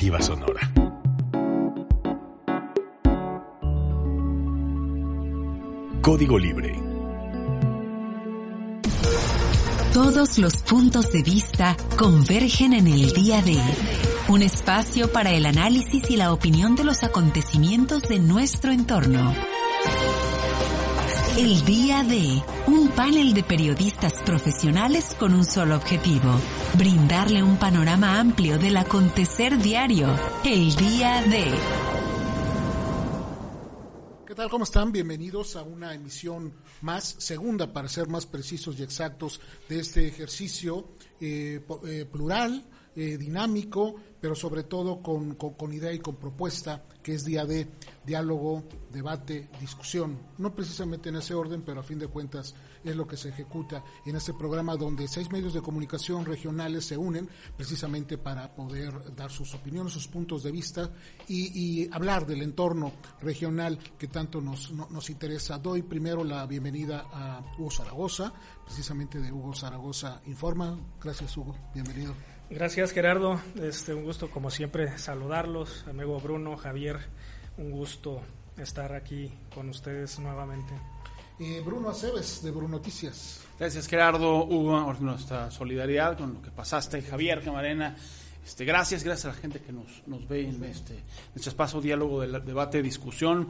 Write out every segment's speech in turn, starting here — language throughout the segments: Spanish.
Sonora. Código Libre. Todos los puntos de vista convergen en el día de un espacio para el análisis y la opinión de los acontecimientos de nuestro entorno. El día de un panel de periodistas profesionales con un solo objetivo, brindarle un panorama amplio del acontecer diario. El día de... ¿Qué tal? ¿Cómo están? Bienvenidos a una emisión más, segunda para ser más precisos y exactos, de este ejercicio eh, eh, plural, eh, dinámico, pero sobre todo con, con, idea y con propuesta, que es día de diálogo, debate, discusión. No precisamente en ese orden, pero a fin de cuentas es lo que se ejecuta en este programa donde seis medios de comunicación regionales se unen precisamente para poder dar sus opiniones, sus puntos de vista y, hablar del entorno regional que tanto nos, nos interesa. Doy primero la bienvenida a Hugo Zaragoza, precisamente de Hugo Zaragoza Informa. Gracias Hugo, bienvenido. Gracias Gerardo, este, un gusto como siempre saludarlos, amigo Bruno, Javier, un gusto estar aquí con ustedes nuevamente. Eh, Bruno Aceves de Bruno Noticias. Gracias Gerardo, Hugo, nuestra solidaridad con lo que pasaste, Javier Camarena. Este, gracias, gracias a la gente que nos, nos ve en este, en este espacio diálogo, de debate, discusión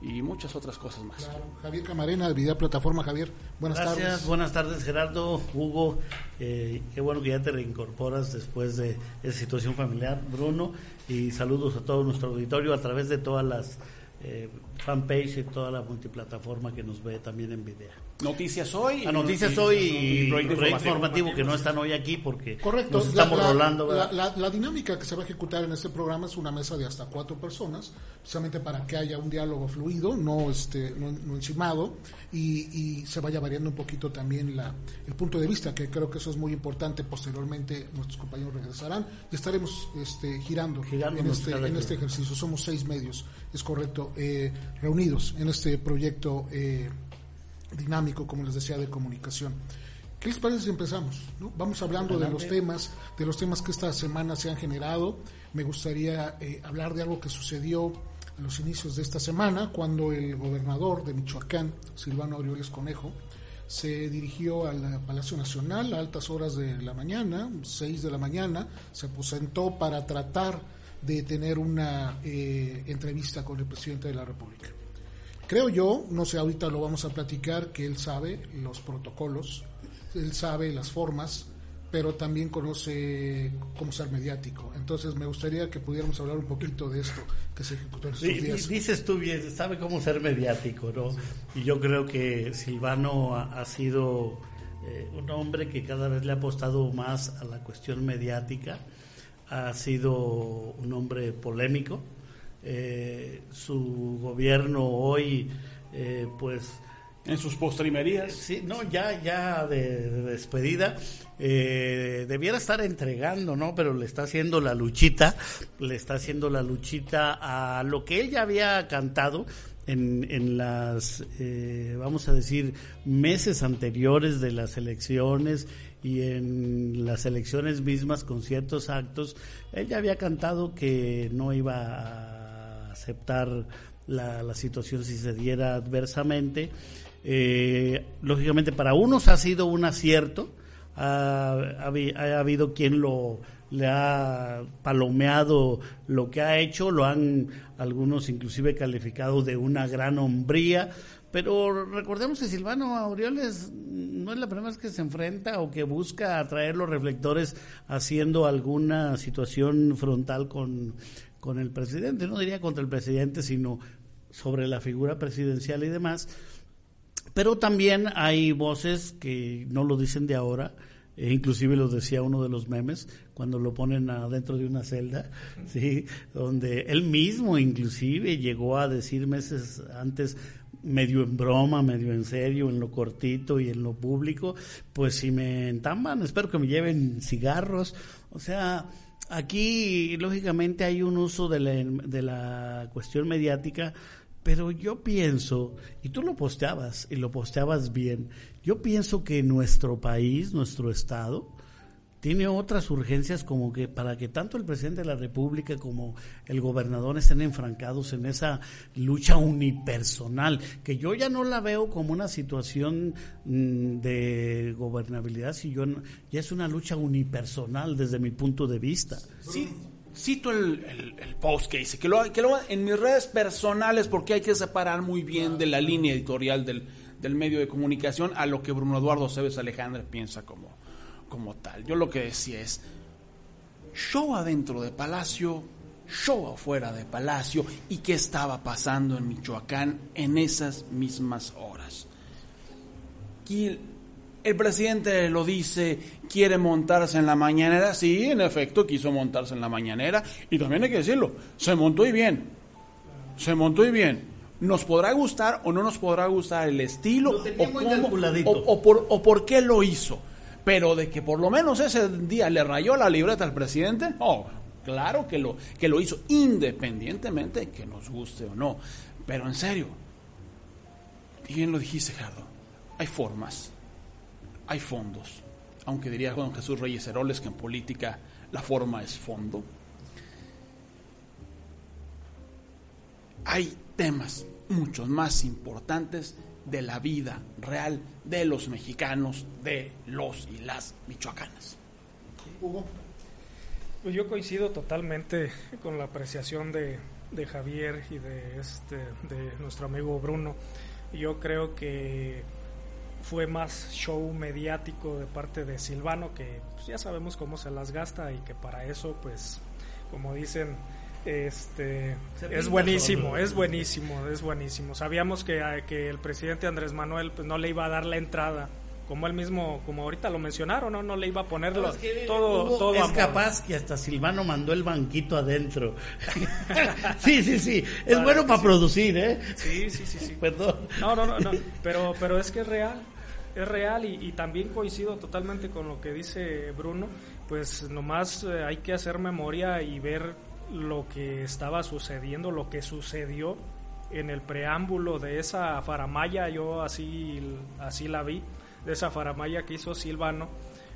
y muchas otras cosas más. Javier Camarena, de Vida Plataforma. Javier, buenas Gracias, tardes. buenas tardes Gerardo, Hugo. Eh, qué bueno que ya te reincorporas después de esa situación familiar, Bruno. Y saludos a todo nuestro auditorio a través de todas las eh, fanpage y toda la multiplataforma que nos ve también en video. Noticias hoy. A Noticias hoy y, proyecto, informativo, que no están hoy aquí porque Correcto. nos estamos la, rolando. La, dinámica que se va a ejecutar en este programa es una mesa de hasta cuatro personas, precisamente para que haya un diálogo fluido, no este no, encimado, y, se vaya variando un poquito también la, el punto de vista, que creo que eso es muy importante. Posteriormente nuestros compañeros regresarán y estaremos este, girando, en, este, en este ejercicio. Somos seis medios, es correcto, eh, reunidos en este proyecto. Eh, dinámico, como les decía, de comunicación. ¿Qué les parece si empezamos? Vamos hablando de los temas, de los temas que esta semana se han generado. Me gustaría eh, hablar de algo que sucedió a los inicios de esta semana, cuando el gobernador de Michoacán, Silvano Aureoles Conejo, se dirigió al Palacio Nacional a altas horas de la mañana, 6 de la mañana, se presentó para tratar de tener una eh, entrevista con el presidente de la República. Creo yo, no sé, ahorita lo vamos a platicar, que él sabe los protocolos, él sabe las formas, pero también conoce cómo ser mediático. Entonces me gustaría que pudiéramos hablar un poquito de esto que se ejecutó en estos días. Dices tú bien, sabe cómo ser mediático, ¿no? Y yo creo que Silvano ha, sido eh, un hombre que cada vez le ha apostado más a la cuestión mediática, ha sido un hombre polémico, eh, su gobierno hoy, eh, pues... En sus postrimerías. Sí, no, ya, ya de, despedida. Eh, debiera estar entregando, ¿no? Pero le está haciendo la luchita, le está haciendo la luchita a lo que ella había cantado en, en las, vamos a decir, meses anteriores de las elecciones y en las elecciones mismas con ciertos actos, ella había cantado que no iba a aceptar la, situación si se diera adversamente. Eh, lógicamente para unos ha sido un acierto, ha, habido quien lo le ha palomeado lo que ha hecho, lo han algunos inclusive calificado de una gran hombría, pero recordemos que Silvano Aureoles no es la primera vez que se enfrenta o que busca atraer los reflectores haciendo alguna situación frontal con, con el presidente, no diría contra el presidente, sino sobre la figura presidencial y demás. Pero también hay voces que no lo dicen de ahora, e inclusive lo decía uno de los memes, cuando lo ponen adentro de una celda, ¿sí? donde él mismo inclusive llegó a decir meses antes, medio en broma, medio en serio, en lo cortito y en lo público, pues si me entamban, espero que me lleven cigarros, o sea, Aquí, lógicamente, hay un uso de la, de la cuestión mediática, pero yo pienso, y tú lo posteabas, y lo posteabas bien, yo pienso que nuestro país, nuestro Estado, tiene otras urgencias como que para que tanto el presidente de la República como el gobernador estén enfrancados en esa lucha unipersonal, que yo ya no la veo como una situación mm, de gobernabilidad, sino ya es una lucha unipersonal desde mi punto de vista. Sí, cito el, post que hice, que lo, que lo en mis redes personales porque hay que separar muy bien de la línea editorial del, del medio de comunicación a lo que Bruno Eduardo Cebes Alejandra piensa como como tal. Yo lo que decía es, show adentro de Palacio, show afuera de Palacio y qué estaba pasando en Michoacán en esas mismas horas. Y el presidente lo dice, quiere montarse en la mañanera, sí, en efecto quiso montarse en la mañanera. Y también hay que decirlo, se montó y bien, se montó y bien. Nos podrá gustar o no nos podrá gustar el estilo o, o, por, o por qué lo hizo pero de que por lo menos ese día le rayó la libreta al presidente, oh, claro que lo, que lo hizo, independientemente de que nos guste o no. Pero en serio, bien lo dijiste, Gerardo, hay formas, hay fondos, aunque diría Juan Jesús Reyes Heroles que en política la forma es fondo. Hay temas muchos más importantes de la vida real de los mexicanos, de los y las michoacanas. Hugo. Pues yo coincido totalmente con la apreciación de, Javier y de este de nuestro amigo Bruno. Yo creo que fue más show mediático de parte de Silvano que pues, ya sabemos cómo se las gasta y que para eso pues como dicen este es buenísimo, es buenísimo, es buenísimo. Sabíamos que, que el presidente Andrés Manuel pues, no le iba a dar la entrada como él mismo, como ahorita lo mencionaron, no, no le iba a ponerlo todo, todo es capaz que hasta Silvano mandó el banquito adentro. sí, sí, sí, es bueno para producir, ¿eh? Sí, sí, sí, sí. Perdón. No, no, no, no, pero, pero es que es real, es real y, también coincido totalmente con lo que dice Bruno, pues nomás eh, hay que hacer memoria y ver lo que estaba sucediendo, lo que sucedió en el preámbulo de esa faramaya, yo así, así la vi, de esa faramaya que hizo Silvano,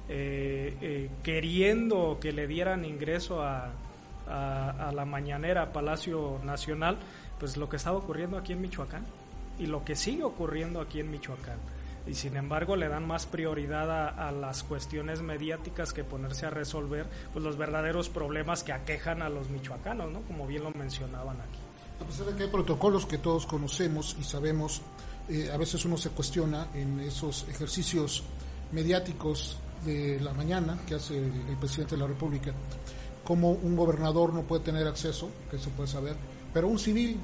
eh, eh, queriendo que le dieran ingreso a, la mañanera Palacio Nacional, pues lo que estaba ocurriendo aquí en Michoacán y lo que sigue ocurriendo aquí en Michoacán y sin embargo le dan más prioridad a, las cuestiones mediáticas que ponerse a resolver pues los verdaderos problemas que aquejan a los michoacanos, ¿no? Como bien lo mencionaban aquí. A pesar de que hay protocolos que todos conocemos y sabemos, eh, a veces uno se cuestiona en esos ejercicios mediáticos de la mañana que hace el, presidente de la República, cómo un gobernador no puede tener acceso, que se puede saber, pero un civil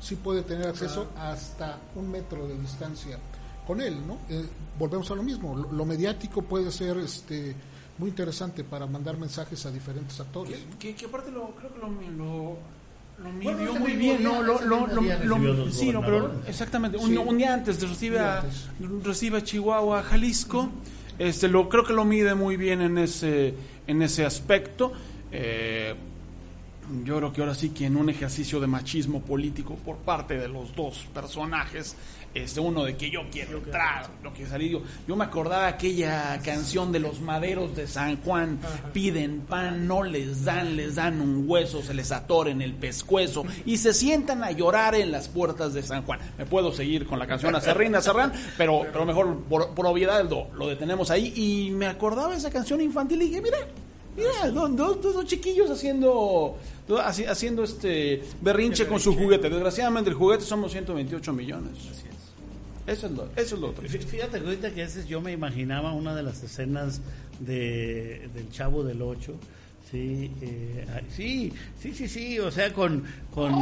sí puede tener acceso hasta un metro de distancia con él, ¿no? Eh, volvemos a lo mismo, lo, mediático puede ser este muy interesante para mandar mensajes a diferentes actores. Que, aparte lo, creo que lo, lo, midió muy bien, ¿no? Lo, lo, sí, no, pero exactamente, un, día antes de recibe a, recibe a Chihuahua, Jalisco, este, lo, creo que lo mide muy bien en ese, en ese aspecto. Eh, yo creo que ahora sí que en un ejercicio de machismo político por parte de los dos personajes, este uno de que yo quiero entrar, lo que salir yo, yo me acordaba aquella canción de los maderos de San Juan, piden pan, no les dan, les dan un hueso, se les atora en el pescuezo y se sientan a llorar en las puertas de San Juan. Me puedo seguir con la canción a Serrín, a Serrán, pero, pero mejor por, por obviedad lo, lo detenemos ahí y me acordaba esa canción infantil y dije, mira, Mira, dos, dos, chiquillos haciendo haciendo este berrinche con su juguete. Desgraciadamente el juguete somos 128 millones. Así es. Eso es lo, eso es lo otro. Fíjate ahorita que veces yo me imaginaba una de las escenas de, del Chavo del Ocho Sí, eh, sí, sí, sí, sí, o sea, con, con,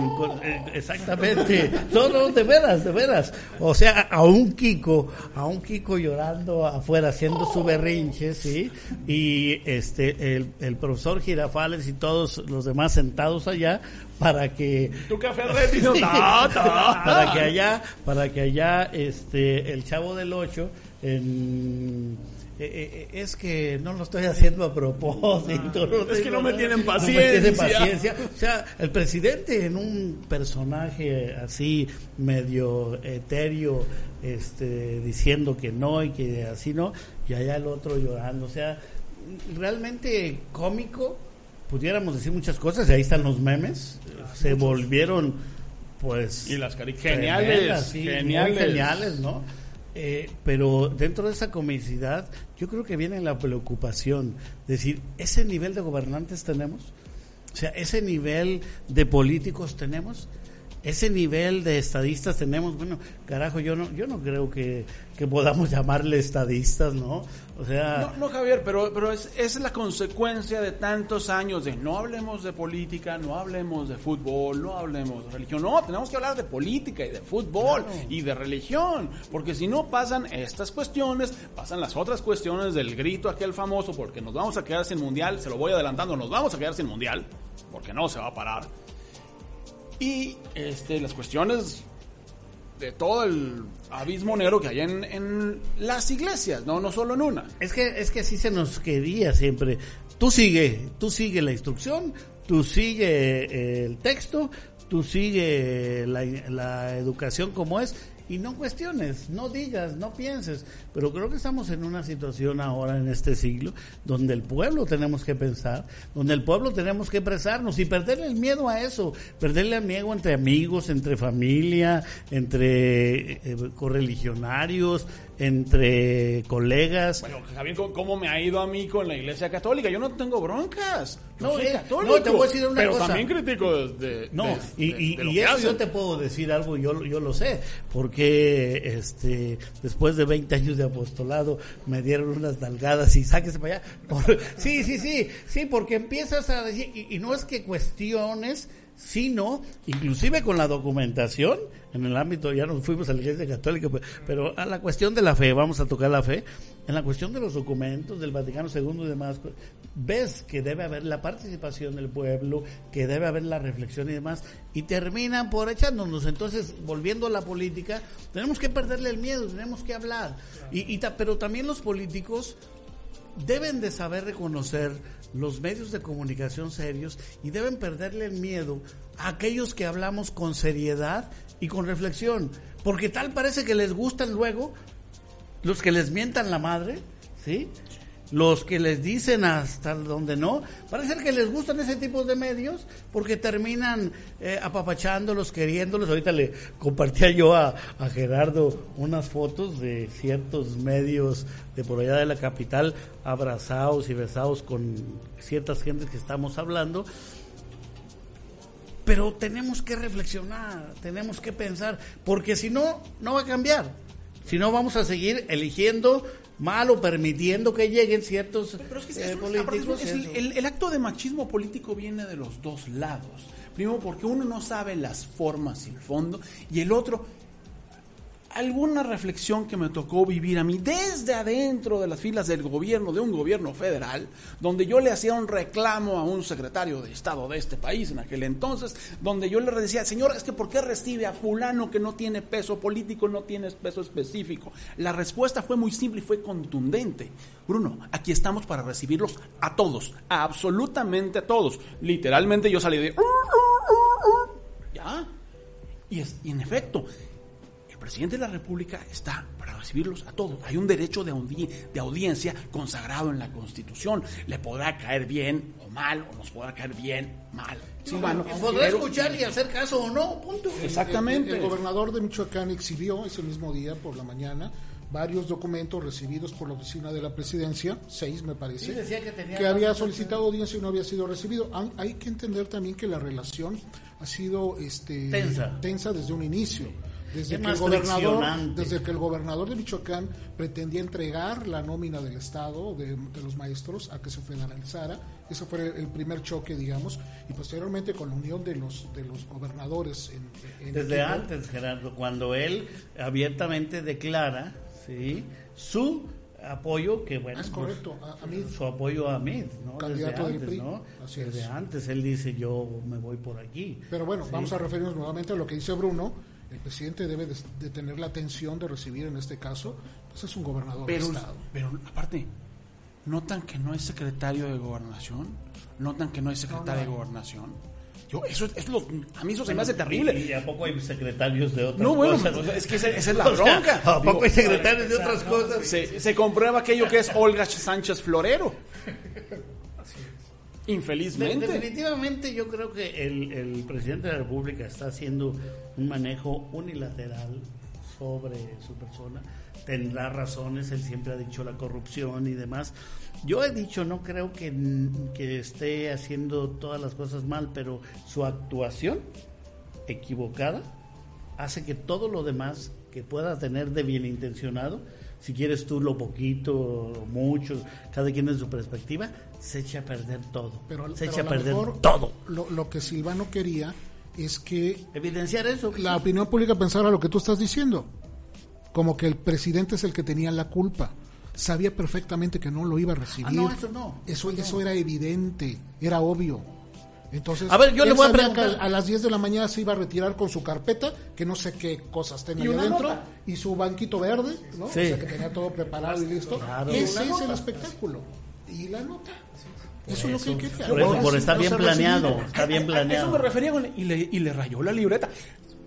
eh, exactamente, no, no, de veras, de veras, o sea, a un Kiko, a un Kiko llorando afuera, haciendo su berrinche, sí, y este, el, el profesor Girafales y todos los demás sentados allá para que tu café para que allá, para que allá, este, el chavo del ocho en eh, eh, eh, es que no lo estoy haciendo a propósito. es que no me tienen paciencia. paciencia. O sea, el presidente en un personaje así medio etéreo, este, diciendo que no y que así no, y allá el otro llorando. O sea, realmente cómico, pudiéramos decir muchas cosas, y ahí están los memes, se volvieron pues Y las geniales, sí, geniales. geniales, ¿no? Eh, pero dentro de esa comicidad, yo creo que viene la preocupación, decir, ese nivel de gobernantes tenemos, o sea, ese nivel de políticos tenemos, ese nivel de estadistas tenemos, bueno, carajo, yo no, yo no creo que, que podamos llamarle estadistas, ¿no? O sea, No, no, Javier, pero, pero es, es la consecuencia de tantos años de no hablemos de política, no hablemos de fútbol, no hablemos de religión. No, tenemos que hablar de política y de fútbol y de religión, porque si no pasan estas cuestiones, pasan las otras cuestiones del grito aquel famoso, porque nos vamos a quedar sin mundial, se lo voy adelantando, nos vamos a quedar sin mundial, porque no se va a parar. Y este, las cuestiones de todo el abismo negro que hay en, en las iglesias, no, no solo en una. Es que, es que así se nos quería siempre. Tú sigue, tú sigue la instrucción, tú sigue eh, el texto, tú sigue la, la educación como es y no cuestiones, no digas, no pienses. Pero creo que estamos en una situación ahora en este siglo donde el pueblo tenemos que pensar, donde el pueblo tenemos que expresarnos y perderle el miedo a eso, perderle el miedo entre amigos, entre familia, entre eh, correligionarios, entre colegas. Bueno, Javier, ¿cómo- ¿cómo me ha ido a mí con la iglesia católica? Yo no tengo broncas. No, soy eh, católico. no, te voy a decir una pero cosa. también critico de, de- No, de- y, de- y- de lo y que eso hacen. yo te puedo decir algo, yo, yo lo sé, porque este después de 20 años de apostolado me dieron unas nalgadas y sáquese para allá. Por- sí, sí, sí, sí, porque empiezas a decir, y, y no es que cuestiones, sino inclusive con la documentación, en el ámbito, ya nos fuimos a la iglesia católica, pe- pero a la cuestión de la fe, vamos a tocar la fe, en la cuestión de los documentos del Vaticano II y demás, ves que debe haber la participación del pueblo, que debe haber la reflexión y demás, y terminan por echándonos. Entonces, volviendo a la política, tenemos que perderle el miedo, tenemos que hablar. Y, pero también los políticos deben de saber reconocer los medios de comunicación serios y deben perderle el miedo a aquellos que hablamos con seriedad y con reflexión, porque tal parece que les gustan luego los que les mientan la madre, ¿sí? Los que les dicen hasta donde no, parece que les gustan ese tipo de medios porque terminan eh, apapachándolos, queriéndolos. Ahorita le compartía yo a, a Gerardo unas fotos de ciertos medios de por allá de la capital, abrazados y besados con ciertas gentes que estamos hablando. Pero tenemos que reflexionar, tenemos que pensar, porque si no, no va a cambiar. Si no, vamos a seguir eligiendo mal o permitiendo que lleguen ciertos Pero es que eh, es- políticos. es- el, el acto de machismo político viene de los dos lados. Primero porque uno no sabe las formas y el fondo y el otro alguna reflexión que me tocó vivir a mí desde adentro de las filas del gobierno, de un gobierno federal, donde yo le hacía un reclamo a un secretario de Estado de este país en aquel entonces, donde yo le decía, señor, es que ¿por qué recibe a fulano que no tiene peso político, no tiene peso específico? La respuesta fue muy simple y fue contundente. Bruno, aquí estamos para recibirlos a todos, a absolutamente a todos. Literalmente yo salí de... Ya. Y, es, y en efecto, presidente de la República está para recibirlos a todos. Hay un derecho de, audi- de audiencia consagrado en la Constitución. Le podrá caer bien o mal, o nos podrá caer bien, mal. Sí, bueno, Podrá pero- escuchar y hacer caso o no, punto. Exactamente. El, el gobernador de Michoacán exhibió ese mismo día por la mañana varios documentos recibidos por la oficina de la presidencia, seis me parece, Sí, decía que tenía había más solicitado audiencia y no había sido recibido. Hay que entender también que la relación ha sido este, Tensa. desde un inicio. Desde Es que, el gobernador, desde que el gobernador de Michoacán pretendía entregar la nómina del Estado, de, de los maestros, a que se federalizara. Ese fue el, el primer choque, digamos, y posteriormente con la unión de los, de los gobernadores. En, en Desde equipo. antes, Gerardo, cuando él abiertamente declara ¿sí? su apoyo, que bueno, Es pues, correcto, a, a mí su apoyo a Mid, ¿no? Candidato Desde antes, Desde es. antes él dice yo me voy por aquí. Pero bueno, Sí. vamos a referirnos nuevamente a lo que dice Bruno. El presidente debe de, de tener la atención de recibir en este caso, pues es un gobernador Pero, de Estado. pero aparte, ¿notan que no es secretario de gobernación? ¿Notan que no es secretario No, no. de gobernación? Yo, eso es lo, a mí eso se me hace terrible. ¿Y a poco hay secretarios de otras No, bueno, cosas? pues, es que esa, esa es la O sea, bronca. ¿A poco Digo, hay secretarios de otras cosas? se, se comprueba aquello que es Olga Sánchez Florero. Infelizmente. Definitivamente yo creo que el, el presidente de la República está haciendo un manejo unilateral sobre su persona. Tendrá razones, él siempre ha dicho la corrupción y demás. Yo he dicho, no creo que, que esté haciendo todas las cosas mal, pero su actuación equivocada hace que todo lo demás que pueda tener de bien intencionado, si quieres tú lo poquito o mucho, cada quien en su perspectiva, se echa a perder todo. Pero, se pero echa a perder mejor, todo. Lo, lo que Silvano quería es que Evidenciar eso. la opinión pública pensara lo que tú estás diciendo. Como que el presidente es el que tenía la culpa. Sabía perfectamente que no lo iba a recibir. Ah, no, eso no. Eso, eso era evidente, era obvio. Entonces, A ver, yo le voy a preguntar- que a las 10 de la mañana se iba a retirar con su carpeta, que no sé qué cosas tenía ahí adentro, nota. y su banquito verde, ¿no? Sí. O sea, que tenía todo preparado y listo. Claro. Ese es el espectáculo. Y la nota. Eso es lo que él quería. Por eso, por no bien planeado. Está bien A eso me planeado. refería con- y, le, y le rayó la libreta.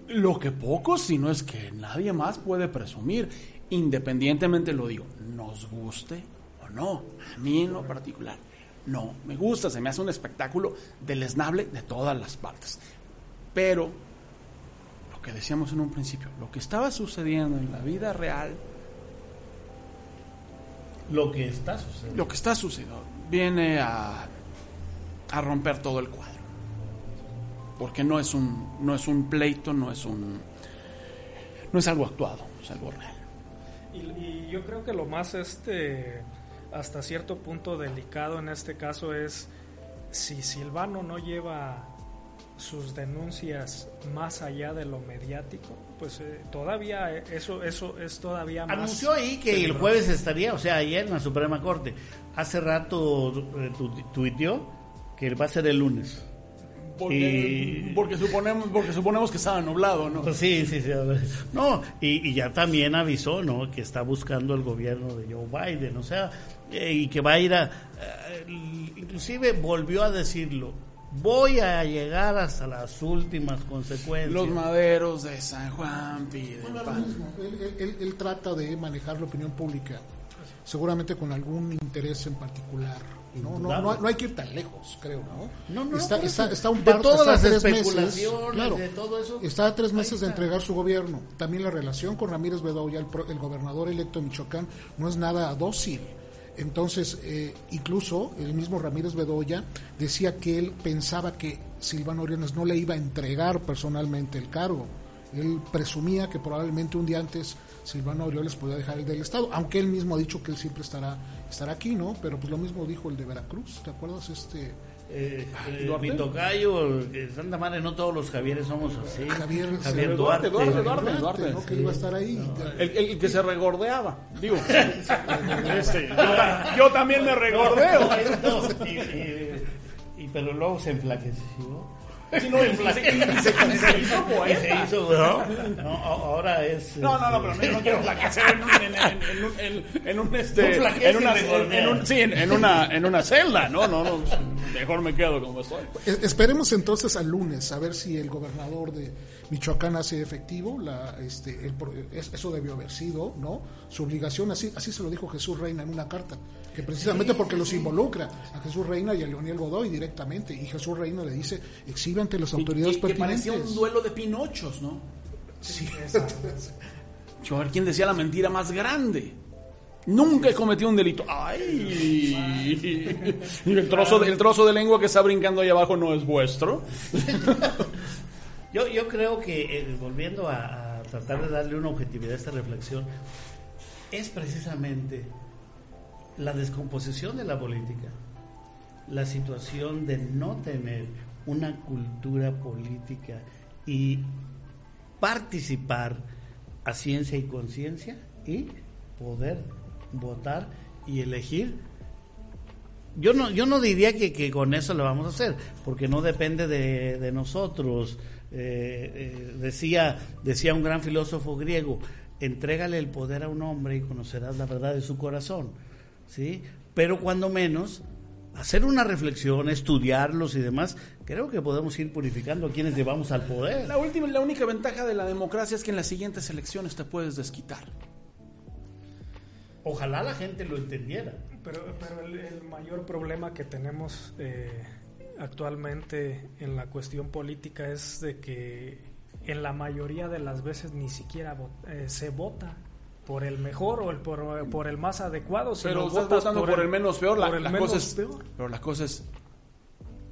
Lo que poco, si no es que nadie más puede presumir, independientemente lo digo, nos guste o no, a mí en lo particular, no, me gusta, se me hace un espectáculo deleznable de todas las partes. Pero, lo que decíamos en un principio, lo que estaba sucediendo en la vida real, Lo que está sucediendo. lo que está sucediendo, viene a, a romper todo el cuadro. Porque no es un, no es un pleito, no es un no es algo actuado, es algo real. Y, y yo creo que lo más este hasta cierto punto delicado en este caso es si Silvano no lleva sus denuncias más allá de lo mediático, pues eh, todavía eh, eso eso es todavía más Anunció ahí que el jueves estaría, o sea, ayer en la Suprema Corte. Hace rato eh, tu- tuiteó que va a ser el lunes. Porque, Y- porque suponemos porque suponemos que estaba nublado, ¿no? Pues sí, sí, sí. No, y, y ya también avisó, ¿no? Que está buscando el gobierno de Joe Biden, o sea, eh, y que va a ir a... eh, inclusive volvió a decirlo, voy a llegar hasta las últimas consecuencias. Los maderos de San Juan piden Bueno, lo pan. mismo. Él, él- él- él trata de manejar la opinión pública, seguramente con algún interés en particular. No, no, no, no hay que ir tan lejos, creo, ¿no? No, no, está, está, está un De par, todas está a las tres meses, claro, de todo eso, está a tres meses de entregar su gobierno. También la relación con Ramírez Bedoya, el, pro- el gobernador electo de Michoacán, no es nada dócil. Entonces, eh, incluso el mismo Ramírez Bedoya decía que él pensaba que Silvano Oriones no le iba a entregar personalmente el cargo. Él presumía que probablemente un día antes Silvano Aureoles podía dejar el del Estado, aunque él mismo ha dicho que él siempre estará, estará aquí, ¿no? Pero pues lo mismo dijo el de Veracruz, ¿te acuerdas? Este Eh, eh, mi tocayo, eh, Santa Madre, no todos los Javieres somos así. Javier, Javier Duarte, Duarte. Duarte, Duarte. Duarte, ¿no? Que iba a estar ahí. El, el- el que se regordeaba, digo. Este, yo, yo también me regordeo. y, y- y- pero luego se enflaqueció. Sí, no, y se- hizo poeta. se hizo, ¿no? No, ahora es. No, no, no, pero no, quiero flaquecer en un, en, este, en una, en un- sí, en, en una, en una celda, no, no, no, mejor me quedo como estoy. Es- Esperemos entonces al lunes a ver si el gobernador de Michoacán hace efectivo la, este, el eso debió haber sido, ¿no? Su obligación, así, así se lo dijo Jesús Reina en una carta, que precisamente porque los involucra a Jesús Reina y a Leoniel Godoy directamente, y Jesús Reina le dice, exhibe ante las autoridades que, que pertinentes. parecía un duelo de pinochos, ¿no? Sí. Yo, a ver quién decía la mentira más grande. Nunca he cometido un delito. ¡Ay! Y el trozo, de, el trozo de lengua que está brincando ahí abajo no es vuestro. Yo, yo creo que, eh, volviendo a, a tratar de darle una objetividad a esta reflexión, es precisamente la descomposición de la política, la situación de no tener una cultura política y participar a ciencia y conciencia y poder votar y elegir yo no, yo no diría que, que con eso lo vamos a hacer, porque no depende de, nosotros. Eh, eh, decía, decía un gran filósofo griego, entrégale el poder a un hombre y conocerás la verdad de su corazón. ¿Sí? Pero cuando menos, hacer una reflexión, estudiarlos y demás, creo que podemos ir purificando a quienes llevamos al poder. La, última, la única ventaja de la democracia es que en las siguientes elecciones te puedes desquitar. Ojalá la gente lo entendiera. Pero, pero el, mayor problema que tenemos eh, actualmente en la cuestión política es de que en la mayoría de las veces ni siquiera eh, se vota por el mejor o el por, el más adecuado. pero estás votando por, el, menos peor. La, cosa es, Pero la cosa es,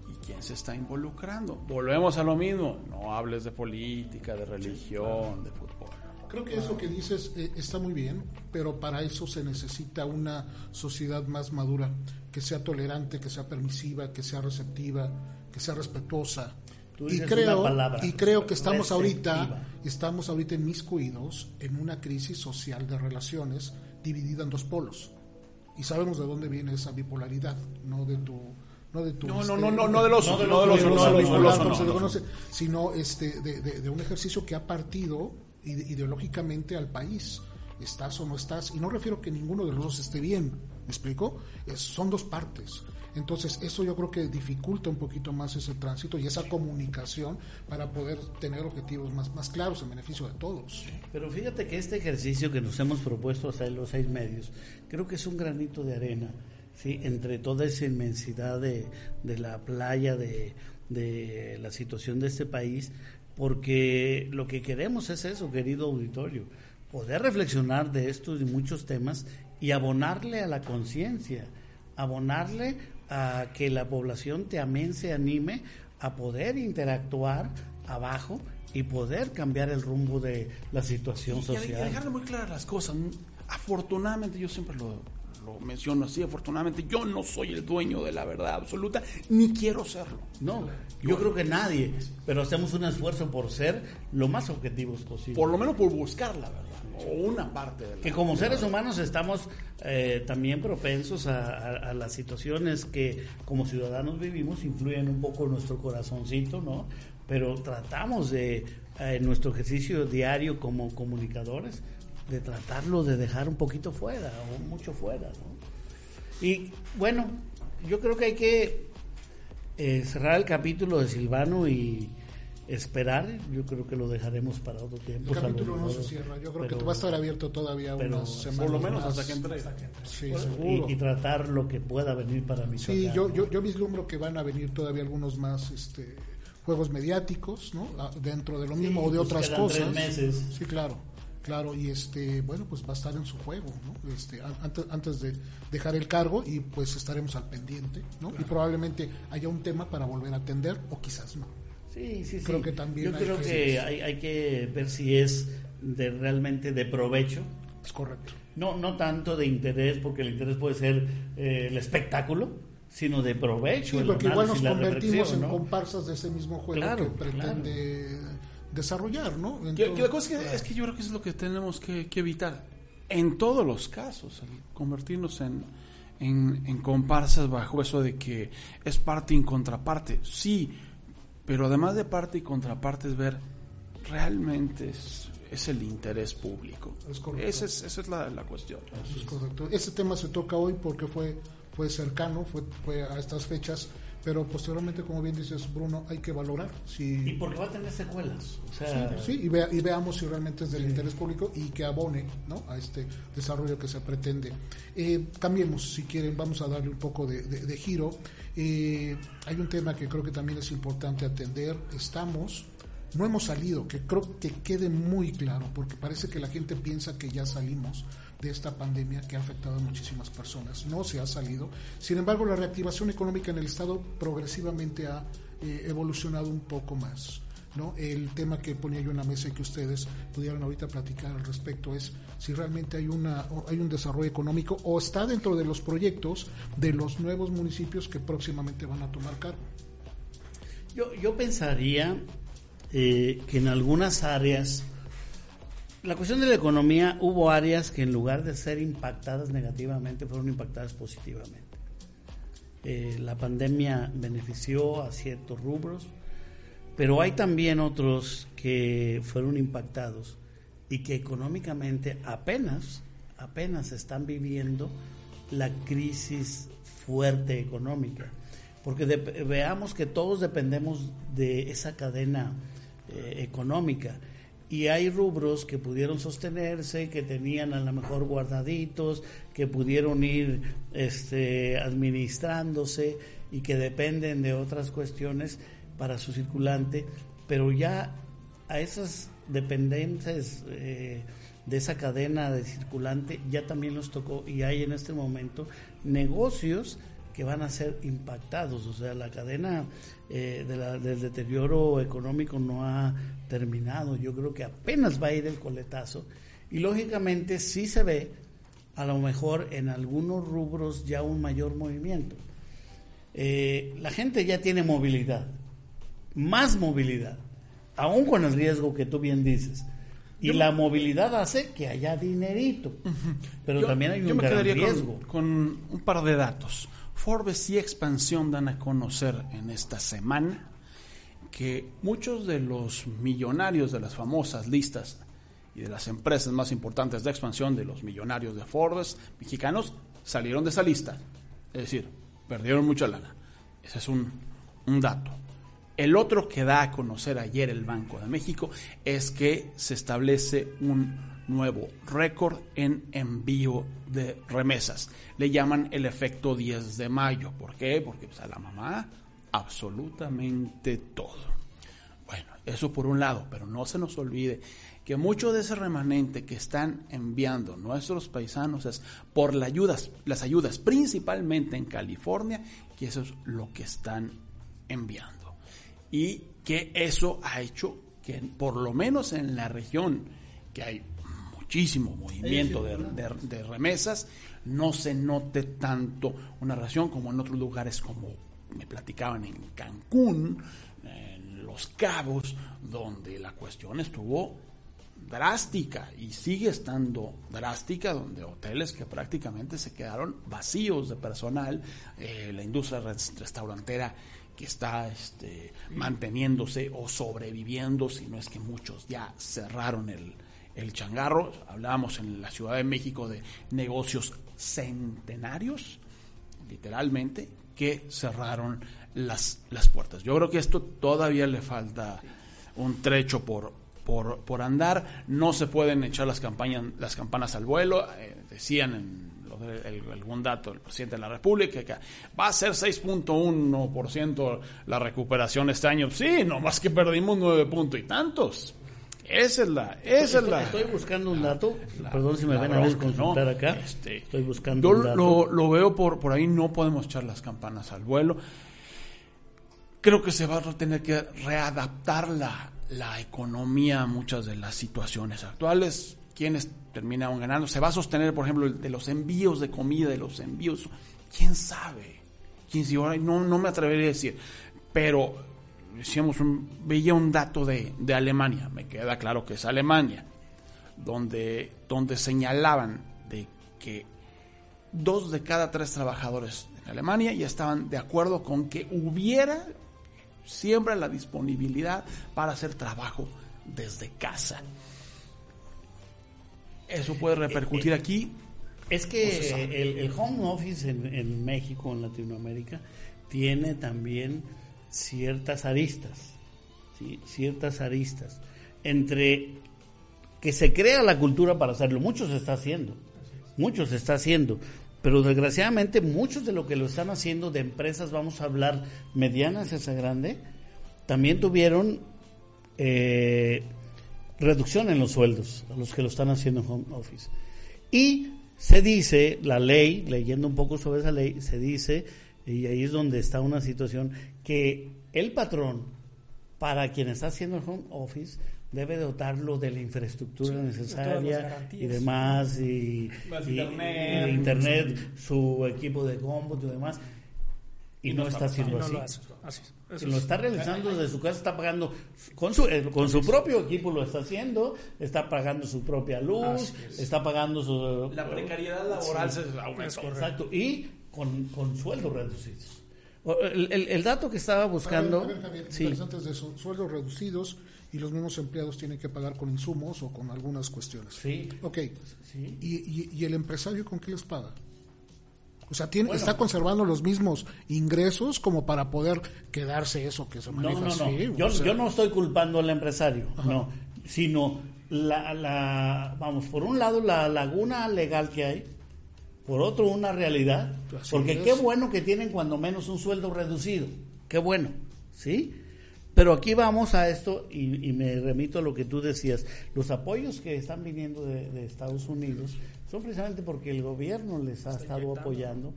¿y quién se está involucrando? Volvemos a lo mismo. No hables de política, de religión, de fútbol. Creo que eso que dices eh, está muy bien, pero para eso se necesita una sociedad más madura, que sea tolerante, que sea permisiva, que sea receptiva, que sea respetuosa. Y creo, y creo que estamos ahorita, estamos ahorita inmiscuidos en una crisis social de relaciones dividida en dos polos. Y sabemos de dónde viene esa bipolaridad, no de tu no de tu no, no, no, no, no de los no de los, sino este de, de, de un ejercicio que ha partido ideológicamente al país. Estás o no estás. Y no refiero que ninguno de los dos esté bien. ¿Me explico? son dos partes. Entonces, eso yo creo que dificulta un poquito más ese tránsito y esa comunicación para poder tener objetivos más, más claros en beneficio de todos. Pero fíjate que este ejercicio que nos hemos propuesto hacer los seis medios, creo que es un granito de arena, ¿sí? entre toda esa inmensidad de, de la playa, de, de la situación de este país, porque lo que queremos es eso, querido auditorio, poder reflexionar de estos y muchos temas y abonarle a la conciencia, abonarle a que la población te amén, se anime a poder interactuar abajo y poder cambiar el rumbo de la situación social. Y dejarle muy claras las cosas. Afortunadamente, yo siempre lo, lo menciono así, afortunadamente, yo no soy el dueño de la verdad absoluta, ni quiero serlo. No, yo creo que nadie, pero hacemos un esfuerzo por ser lo más objetivos posible. Por lo menos por buscar la verdad, o una parte de la Que como seres humanos estamos eh, también propensos a, las situaciones que como ciudadanos vivimos, influyen un poco en nuestro corazoncito, ¿no? Pero tratamos de, eh, en nuestro ejercicio diario como comunicadores, de tratarlo de dejar un poquito fuera o mucho fuera. ¿no? Y bueno, yo creo que hay que eh, cerrar el capítulo de Silvano y esperar. Yo creo que lo dejaremos para otro tiempo. El capítulo no se cierra. Yo creo que va a estar abierto todavía unas semanas. Por lo menos hasta que entre. Sí. Y, tratar lo que pueda venir para mí. Sí, yo, yo, yo vislumbro que van a venir todavía algunos más este, juegos mediáticos, ¿no? Ah, dentro de lo mismo o de pues otras cosas. meses. Sí, claro. Claro, y este, bueno, pues va a estar en su juego, ¿no? Este, antes, antes de dejar el cargo y pues estaremos al pendiente, ¿no? Y probablemente haya un tema para volver a atender o quizás no. Sí, sí, creo que también. Yo creo que, hay, hay, que ver si es de realmente de provecho. Es correcto. No, no tanto de interés, porque el interés puede ser eh, el espectáculo, sino de provecho. Sí, porque igual nos convertimos en comparsas de ese mismo juego que pretende desarrollar, ¿no? la cosa es que, yo creo que eso es lo que tenemos que, evitar en todos los casos, convertirnos en, en, comparsas bajo eso de que es parte y contraparte. Sí, pero además de parte y contraparte es ver realmente es, es el interés público. Es Esa es, esa es la, la cuestión. es correcto. Ese tema se toca hoy porque fue, fue cercano, fue, fue a estas fechas pero posteriormente, como bien dices, Bruno, hay que valorar si... Y porque va a tener secuelas. sí, y, y, veamos si realmente es del interés público y que abone ¿no? a este desarrollo que se pretende. Eh, cambiemos, si quieren, vamos a darle un poco de, giro. Eh, hay un tema que creo que también es importante atender. Estamos no hemos salido, que creo que quede muy claro, porque parece que la gente piensa que ya salimos, de esta pandemia que ha afectado a muchísimas personas. No se ha salido. Sin embargo, la reactivación económica en el Estado progresivamente ha eh, evolucionado un poco más. ¿no? El tema que ponía yo en la mesa y que ustedes pudieran ahorita platicar al respecto es si realmente hay, una, hay un desarrollo económico o está dentro de los proyectos de los nuevos municipios que próximamente van a tomar cargo. Yo, yo pensaría eh, que en algunas áreas la cuestión de la economía, hubo áreas que en lugar de ser impactadas negativamente, fueron impactadas positivamente. Eh, la pandemia benefició a ciertos rubros, pero hay también otros que fueron impactados y que económicamente apenas, apenas están viviendo la crisis fuerte económica. Porque veamos que todos dependemos de esa cadena eh, económica. Y hay rubros que pudieron sostenerse, que tenían a lo mejor guardaditos, que pudieron ir este, administrándose y que dependen de otras cuestiones para su circulante, pero ya a esas dependencias eh, de esa cadena de circulante ya también nos tocó y hay en este momento negocios que van a ser impactados. O sea, la cadena eh, del deterioro económico no ha terminado. Yo creo que apenas va a ir el coletazo. Y lógicamente sí se ve, a lo mejor en algunos rubros, ya un mayor movimiento. Eh, la gente ya tiene movilidad, más movilidad, aún con el riesgo que tú bien dices. Y la movilidad hace que haya dinerito, pero también hay un gran riesgo. con un par de datos. Forbes y Expansión dan a conocer en esta semana que muchos de los millonarios de las famosas listas y de las empresas más importantes de expansión de los millonarios de Forbes mexicanos salieron de esa lista. Es decir, perdieron mucha lana. Ese es un, un dato. El otro que da a conocer ayer el Banco de México es que se establece un nuevo récord en envío de remesas. Le llaman el efecto 10 de mayo. ¿Por qué? Porque pues, a la mamá absolutamente todo. Bueno, eso por un lado, pero no se nos olvide que mucho de ese remanente que están enviando nuestros paisanos es por las ayudas, las ayudas principalmente en California, que eso es lo que están enviando. Y que eso ha hecho que por lo menos en la región que hay muchísimo movimiento de, remesas, no se note tanto una relación como en otros lugares como me platicaban en Cancún, en Los Cabos, donde la cuestión estuvo drástica y sigue estando drástica, donde hoteles que prácticamente se quedaron vacíos de personal, eh, la industria restaurantera que está este, manteniéndose o sobreviviendo, si no es que muchos ya cerraron el, el changarro, hablábamos en la Ciudad de México de negocios centenarios, literalmente, que cerraron las, las puertas. Yo creo que esto todavía le falta un trecho por, por, andar, no se pueden echar las, campañas, las campanas al vuelo, eh, decían en algún dato del presidente de la República que va a ser 6.1% la recuperación este año. Sí, nomás que perdimos nueve puntos y tantos. Esa es la, esa estoy, es la. Estoy buscando un dato, perdón si me ven a consultar acá. Este, estoy buscando un dato. Lo, lo, veo por, por ahí, no podemos echar las campanas al vuelo. Creo que se va a tener que readaptar la, la economía a muchas de las situaciones actuales. ¿Quiénes terminaron ganando? ¿Se va a sostener, por ejemplo, de los envíos de comida, de los envíos? ¿Quién sabe? ¿Quién sabe? No, no me atrevería a decir. Pero decíamos un, veía un dato de, de, Alemania, me queda claro que es Alemania, donde, donde señalaban de que dos de cada tres trabajadores en Alemania ya estaban de acuerdo con que hubiera siempre la disponibilidad para hacer trabajo desde casa. Eso puede repercutir aquí. Es que el, el, home office en, en México, en Latinoamérica, tiene también ciertas aristas, ciertas aristas, entre que se crea la cultura para hacerlo, mucho se está haciendo, mucho se está haciendo, pero desgraciadamente muchos de lo que lo están haciendo de empresas, vamos a hablar medianas, esa grande, también tuvieron eh, reducción en los sueldos a los que lo están haciendo en home office. Y se dice, la ley, leyendo un poco sobre esa ley, se dice y ahí es donde está una situación que el patrón, para quien está haciendo el home office, debe dotarlo de la infraestructura necesaria y demás, y, internet, su equipo de cómputo y demás. Y, no, está, haciendo así. lo está realizando desde su casa, está pagando con su, eh, con su propio equipo, lo está haciendo, está pagando su propia luz, está pagando su... La precariedad laboral se aumenta. Exacto, y con, con sueldos reducidos. El, el, dato que estaba buscando. sí. interesantes de sueldos reducidos y los mismos empleados tienen que pagar con insumos o con algunas cuestiones. Sí. Ok. ¿Y, y, el empresario con qué les paga? O sea, tiene, está conservando los mismos ingresos como para poder quedarse eso que se maneja no, no, no. así. Yo, o sea, yo no estoy culpando al empresario, no, sino la, la, vamos, por un lado la laguna legal que hay, por otro una realidad, Así porque es. qué bueno que tienen cuando menos un sueldo reducido, qué bueno, ¿sí? Pero aquí vamos a esto y, y me remito a lo que tú decías, los apoyos que están viniendo de, de Estados Unidos son precisamente porque el gobierno les ha estado apoyando.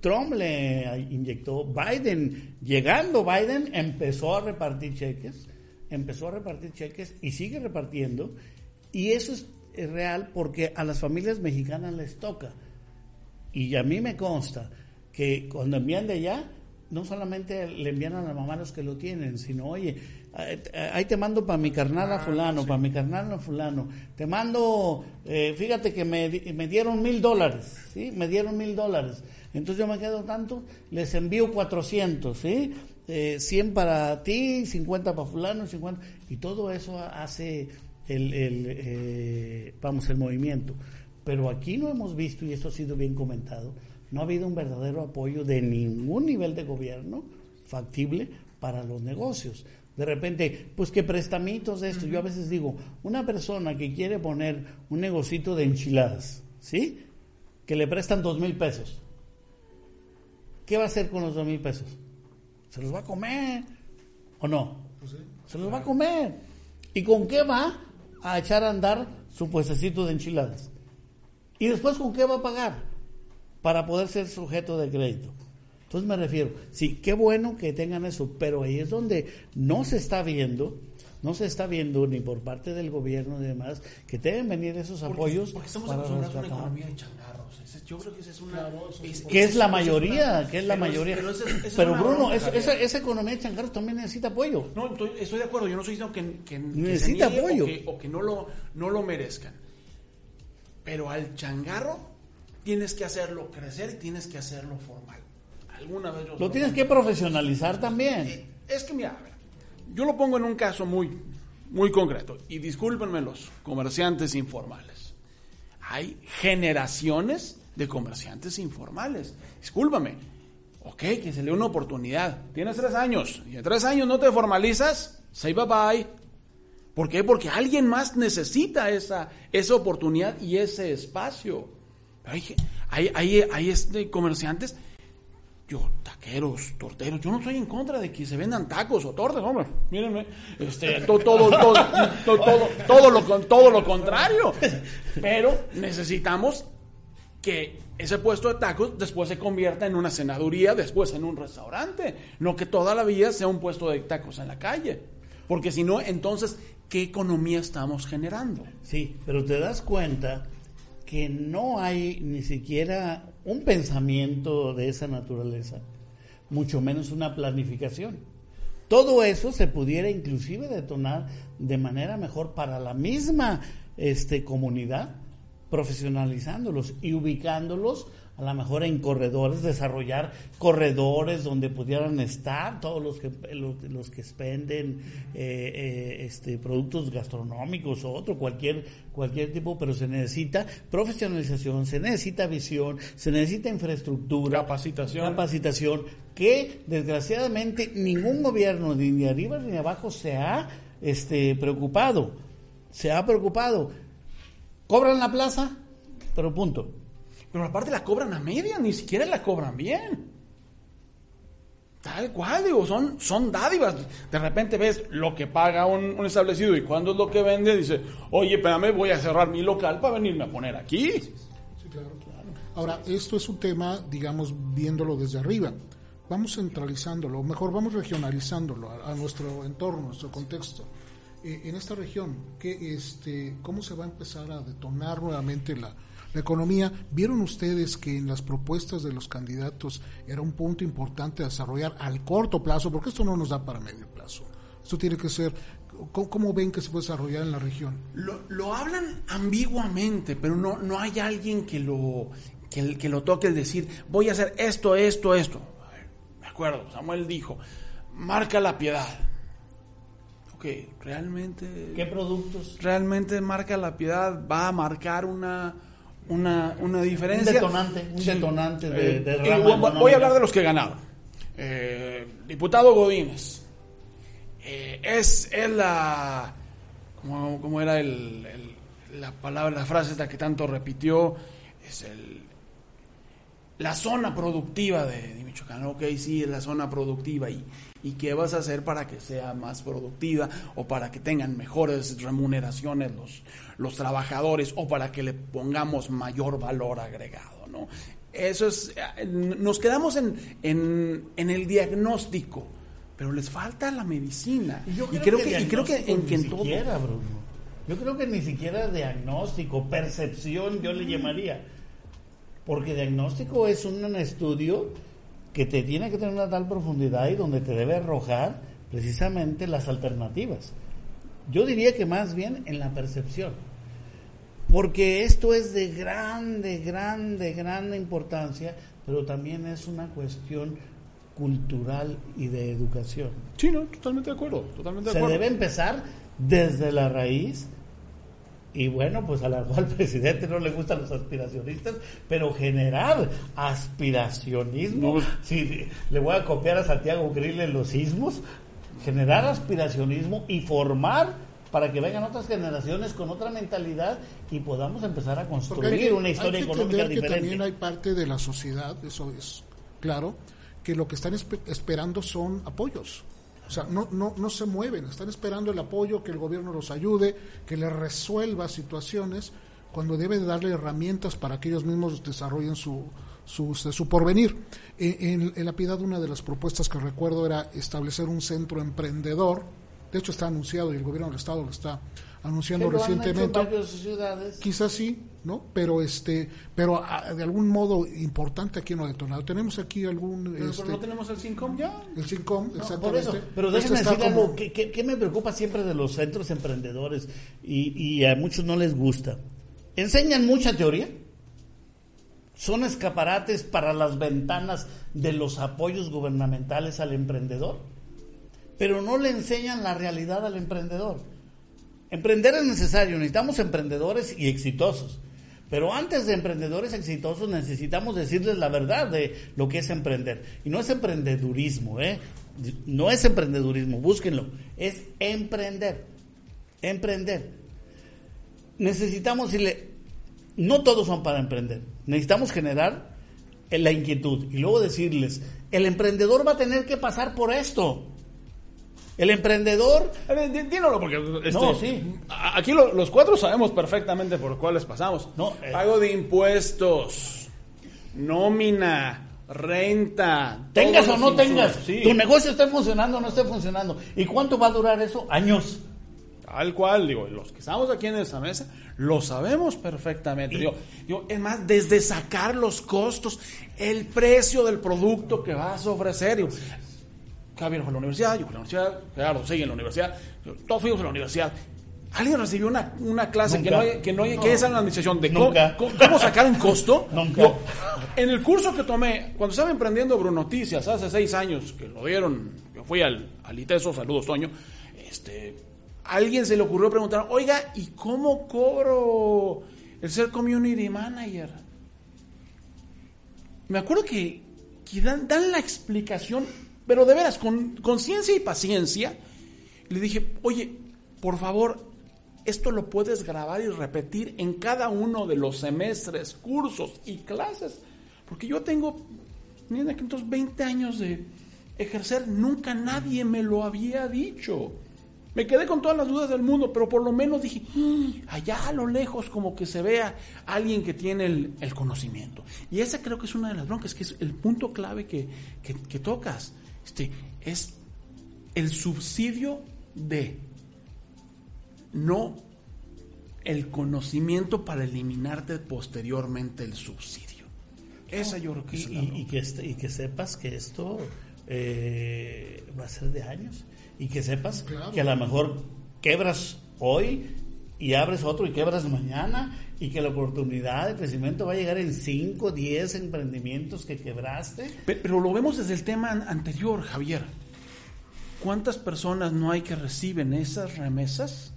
Trump le inyectó, Biden, llegando Biden, empezó a repartir cheques, empezó a repartir cheques y sigue repartiendo. Y eso es, es real porque a las familias mexicanas les toca. Y a mí me consta que cuando envían de allá, no solamente le envían a la mamá los que lo tienen, sino, oye, ahí te mando para mi carnal a fulano, para mi carnal a fulano, te mando, eh, fíjate que me, me dieron mil dólares, ¿sí? Me dieron mil dólares. Entonces yo me quedo tanto, les envío 400, ¿sí? Eh, 100 para ti, 50 para fulano, 50, y todo eso hace el, el, eh, vamos, el movimiento. Pero aquí no hemos visto, y esto ha sido bien comentado, no ha habido un verdadero apoyo de ningún nivel de gobierno factible para los negocios. De repente, pues que prestamitos de esto. Yo a veces digo, una persona que quiere poner un negocito de enchiladas, ¿sí? Que le prestan dos mil pesos. ¿Qué va a hacer con los dos mil pesos? ¿Se los va a comer o no? Se los va a comer. ¿Y con qué va a echar a andar su puestecito de enchiladas? ¿Y después con qué va a pagar? Para poder ser sujeto de crédito. Entonces me refiero, sí, qué bueno que tengan eso, pero ahí es donde no se está viendo, no se está viendo ni por parte del gobierno y demás, que deben venir esos apoyos. Porque estamos para acostumbrados a una economía de changarros. Yo creo que esa es una. es- Que es la mayoría, que es la pero mayoría. Pero, esa- esa es Pero una Bruno, esa, esa, economía de changarros también necesita apoyo. No, estoy, estoy de acuerdo. Yo no estoy diciendo que, que- que Necesita se apoyo. O que, o que no, lo, no lo merezcan. Pero al changarro tienes que hacerlo crecer y tienes que hacerlo formal. Alguna vez yo Lo tienes que profesionalizar también. Eh, Es que mira, a ver, yo lo pongo en un caso muy, muy concreto. Y discúlpenme los comerciantes informales. Hay generaciones de comerciantes informales. Discúlpame. Ok, que se le dé una oportunidad. Tienes tres años y en tres años no te formalizas. Say bye bye. ¿Por qué? Porque alguien más necesita esa, esa oportunidad y ese espacio. Hay, hay, hay, hay, este, comerciantes, yo, taqueros, torteros, yo no estoy en contra de que se vendan tacos o tortas, hombre, mírenme, este, to- todo, todo, to- todo, todo, lo, todo lo contrario. Pero necesitamos que ese puesto de tacos después se convierta en una cenaduría, después en un restaurante, no que toda la vida sea un puesto de tacos en la calle. Porque si no, entonces, ¿qué economía estamos generando? Sí, pero te das cuenta que no hay ni siquiera un pensamiento de esa naturaleza, mucho menos una planificación. Todo eso se pudiera inclusive detonar de manera mejor para la misma este, comunidad, profesionalizándolos y ubicándolos a lo mejor en corredores, desarrollar corredores donde pudieran estar todos los que los, los que expenden eh, eh, este productos gastronómicos o otro cualquier cualquier tipo, pero se necesita profesionalización, se necesita visión, se necesita infraestructura, Capacitación. capacitación que desgraciadamente ningún gobierno ni de arriba ni de abajo se ha este preocupado, se ha preocupado. Cobran la plaza, pero punto. Pero aparte la cobran a media, ni siquiera la cobran bien. Tal cual, digo, son, son dádivas. De repente ves lo que paga un, establecido y cuando es lo que vende, dice, oye, espérame, voy a cerrar mi local para venirme a poner aquí. Sí, claro. Ahora, esto es un tema, digamos, viéndolo desde arriba. Vamos centralizándolo, o mejor, vamos regionalizándolo a, nuestro entorno, a nuestro contexto. Eh, en esta región, ¿qué, este, ¿cómo se va a empezar a detonar nuevamente la, la economía? ¿Vieron ustedes que en las propuestas de los candidatos era un punto importante a desarrollar al corto plazo? Porque esto no nos da para medio plazo. Esto tiene que ser, ¿cómo, cómo ven que se puede desarrollar en la región? Lo, lo hablan ambiguamente, pero no, no hay alguien que lo, que, que lo toque el decir, voy a hacer esto, esto, esto. A ver, me acuerdo, Samuel dijo, marca la piedad. Ok, realmente... ¿Qué productos? realmente marca la piedad va a marcar una una, una diferencia. Un detonante, un detonante de, Eh, de rama voy- voy, económica. a hablar de los que ganaron. Eh, diputado Godínez. Eh, es, es la. ¿Cómo, cómo era el, el- la palabra, la frase esta que tanto repitió? Es el. La zona productiva de, de Michoacán. Ok, sí, es la zona productiva. ¿Y, ¿Y qué vas a hacer para que sea más productiva? O para que tengan mejores remuneraciones los, los trabajadores? O para que le pongamos mayor valor agregado, ¿no? Eso es. eh, Nos quedamos en, en, en el diagnóstico. Pero les falta la medicina. Y yo y creo que, y creo que en, que ni en todo. siquiera, Bruno. Yo creo que ni siquiera diagnóstico, percepción, yo le llamaría. Porque diagnóstico es un estudio que te tiene que tener una tal profundidad y donde te debe arrojar precisamente las alternativas. Yo diría que más bien en la percepción. Porque esto es de grande, grande, grande importancia, pero también es una cuestión cultural y de educación. Sí, no, totalmente de acuerdo. Totalmente de Se acuerdo. debe empezar desde la raíz. Y bueno, pues a la cual presidente no le gustan los aspiracionistas, pero generar aspiracionismo, si le voy a copiar a Santiago Grill en los sismos, generar aspiracionismo y formar para que vengan otras generaciones con otra mentalidad y podamos empezar a construir hay que- una historia hay que económica entender que diferente. también hay parte de la sociedad, eso es claro, que lo que están espe- esperando son apoyos. O sea, no, no, no se mueven, están esperando el apoyo, que el gobierno los ayude, que les resuelva situaciones, cuando debe de darle herramientas para que ellos mismos desarrollen su, su, su porvenir. En, en- en la piedad una de las propuestas que recuerdo era establecer un centro emprendedor, de hecho está anunciado y el gobierno del estado lo está anunciando lo han hecho recientemente en ciudades. quizás sí, ¿no? Pero este, pero ah, de algún modo importante aquí no ha detonado. Tenemos aquí algún Pero, este, pero no tenemos el SINCOM ya. el SINCOM, No, exactamente. por eso, pero Este déjenme decir como- algo que, que- que me preocupa siempre de los centros emprendedores y, y a muchos no les gusta. Enseñan mucha teoría, son escaparates para las ventanas de los apoyos gubernamentales al emprendedor, pero no le enseñan la realidad al emprendedor. Emprender es necesario, necesitamos emprendedores y exitosos. Pero antes de emprendedores exitosos necesitamos decirles la verdad de lo que es emprender. Y no es emprendedurismo, ¿eh? No es emprendedurismo, búsquenlo. Es emprender. Emprender. Necesitamos decirle, no todos son para emprender. Necesitamos generar la inquietud y luego decirles, el emprendedor va a tener que pasar por esto. El emprendedor A ver, dí- Dínalo, porque este, No, sí. aquí lo- los cuatro sabemos perfectamente por cuáles pasamos. No, eh. Pago de impuestos, nómina, renta. Tengas o no tengas. Sí, tu negocio esté funcionando o no esté funcionando. ¿Y cuánto va a durar eso? Años. Tal cual, digo, los que estamos aquí en esa mesa lo sabemos perfectamente. Digo, digo, es más, desde sacar los costos, el precio del producto que vas a ofrecer. Digo, Javier fue a la universidad, yo fui a la universidad, Gerardo sigue en la universidad, todos fuimos a la universidad. ¿Alguien recibió una, una clase que no que no que es en la administración de Nunca. cómo, cómo sacar un costo? Nunca. En el curso que tomé, cuando estaba emprendiendo Bruno Noticias, hace seis años, que lo dieron, yo fui al, al ITESO, saludos Toño, este, a alguien se le ocurrió preguntar, oiga, ¿y cómo cobro el ser community manager? Me acuerdo que, que dan, dan la explicación, pero de veras, con, con ciencia y paciencia, le dije, oye, por favor, esto lo puedes grabar y repetir en cada uno de los semestres, cursos y clases. Porque yo tengo, entonces 20 años de ejercer, nunca nadie me lo había dicho. Me quedé con todas las dudas del mundo, pero por lo menos dije, "Mm, allá a lo lejos como que se vea alguien que tiene el, el conocimiento. Y esa creo que es una de las broncas, que es el punto clave que, que- que tocas. Este, es el subsidio de no el conocimiento para eliminarte posteriormente el subsidio. Esa yo creo que Y, es la y- bronca. y que, este- y que sepas que esto eh, va a ser de años. Y que sepas Claro. que a lo mejor quebras hoy y abres otro y quebras mañana y que la oportunidad de crecimiento va a llegar en 5, 10 emprendimientos que quebraste. Pe- Pero lo vemos desde el tema an- anterior, Javier. ¿Cuántas personas no hay que reciben esas remesas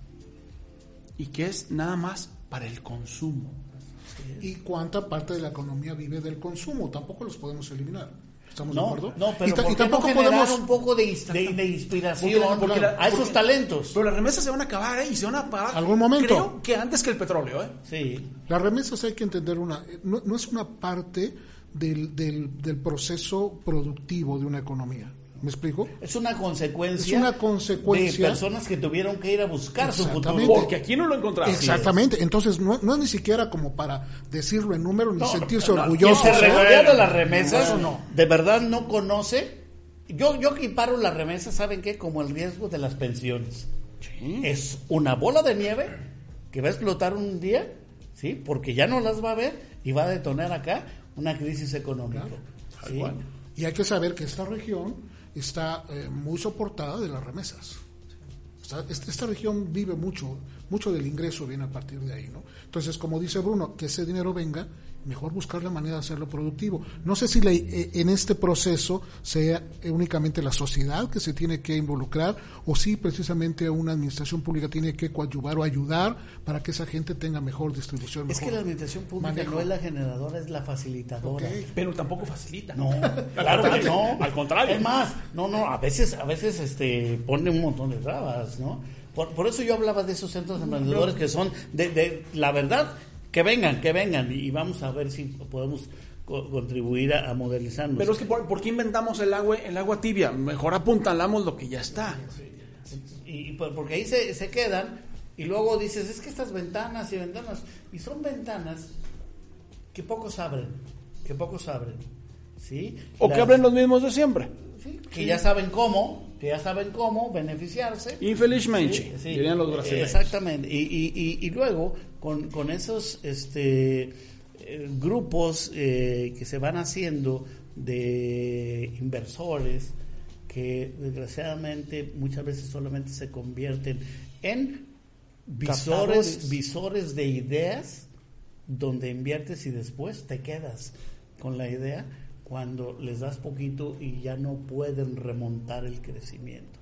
y que es nada más para el consumo? y cuánta parte de la economía vive del consumo. Tampoco los podemos eliminar. ¿Estamos de No, acuerdo? no, pero y, ¿por y tampoco no podemos. un poco de, de- de inspiración Porque- porque la- a esos porque- talentos. Pero las remesas se van a acabar, ¿eh? Y se van a pagar. Algún momento. Creo que antes que el petróleo, ¿eh? Sí. Las remesas hay que entender una. No, no es una parte del, del, del proceso productivo de una economía. ¿Me explico? Es una consecuencia. Es una consecuencia. de personas que tuvieron que ir a buscar su futuro. Porque aquí no lo encontramos. Exactamente. Entonces, no, no es ni siquiera como para decirlo en números ni No, sentirse no, orgulloso. Quien se regodea de las remesas, no. de verdad no conoce. Yo, yo equiparo las remesas, ¿saben qué? Como el riesgo de las pensiones. Es una bola de nieve que va a explotar un día, ¿sí? Porque ya no las va a ver y va a detonar acá una crisis económica. ¿sí? Y hay que saber que esta región está eh, muy soportada de las remesas. Esta, esta- esta región vive mucho, mucho del ingreso viene a partir de ahí, ¿no? Entonces, como dice Bruno, que ese dinero venga, mejor buscar la manera de hacerlo productivo. No sé si la- eh, en este proceso sea únicamente la sociedad que se tiene que involucrar o si precisamente una administración pública tiene que coadyuvar o ayudar para que esa gente tenga mejor distribución. Es que la administración pública manejo. no es la generadora, es la facilitadora. Pero tampoco facilita. No, claro que no. Al contrario. Es más, no, no, a veces, a veces este, pone un montón de trabas, ¿no? Por, por eso yo hablaba de esos centros emprendedores que son, de, de la verdad, que vengan, que vengan y vamos a ver si podemos co- contribuir a, a modernizarnos. Pero es que, ¿por, por qué inventamos el agua, el agua tibia? Mejor apuntalamos lo que ya está. y, y por- porque ahí se, se quedan y luego dices, es que estas ventanas y ventanas, y son ventanas que pocos abren, que pocos abren, ¿sí? O que abren los mismos de siempre. Sí, que ya saben cómo, que ya saben cómo beneficiarse. Infelizmente, Sí, dirían los eh, brasileños. Exactamente. Y, y, y, y luego, con, con esos este, eh, grupos eh, que se van haciendo de inversores, que desgraciadamente muchas veces solamente se convierten en visores, visores de ideas, donde inviertes y después te quedas con la idea cuando les das poquito y ya no pueden remontar el crecimiento.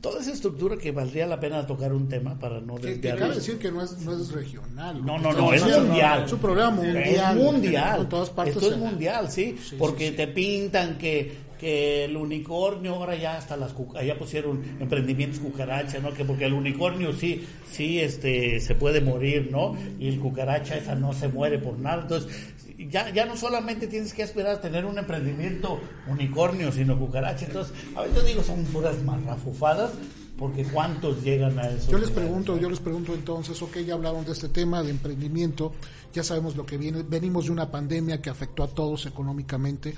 Toda esa estructura que valdría la pena tocar un tema para no Que, que cabe decir que no es, no es regional. No, Lo no, que no, es mundial. Es un programa mundial. Es mundial. En todas partes. Esto es mundial, sí. Sí, porque sí, sí. te pintan que, que el unicornio, ahora ya hasta las ya pusieron emprendimientos cucaracha, ¿no? Que porque el unicornio sí, sí, este, se puede morir, ¿no? Y el cucaracha esa no se muere por nada. Entonces, ya, ya no solamente tienes que esperar a tener un emprendimiento unicornio, sino cucaracha. Entonces, a veces digo, son puras marrafufadas, porque ¿cuántos llegan a eso? Yo les pregunto, yo les pregunto entonces, ok, ya hablaron de este tema de emprendimiento, ya sabemos lo que viene, venimos de una pandemia que afectó a todos económicamente.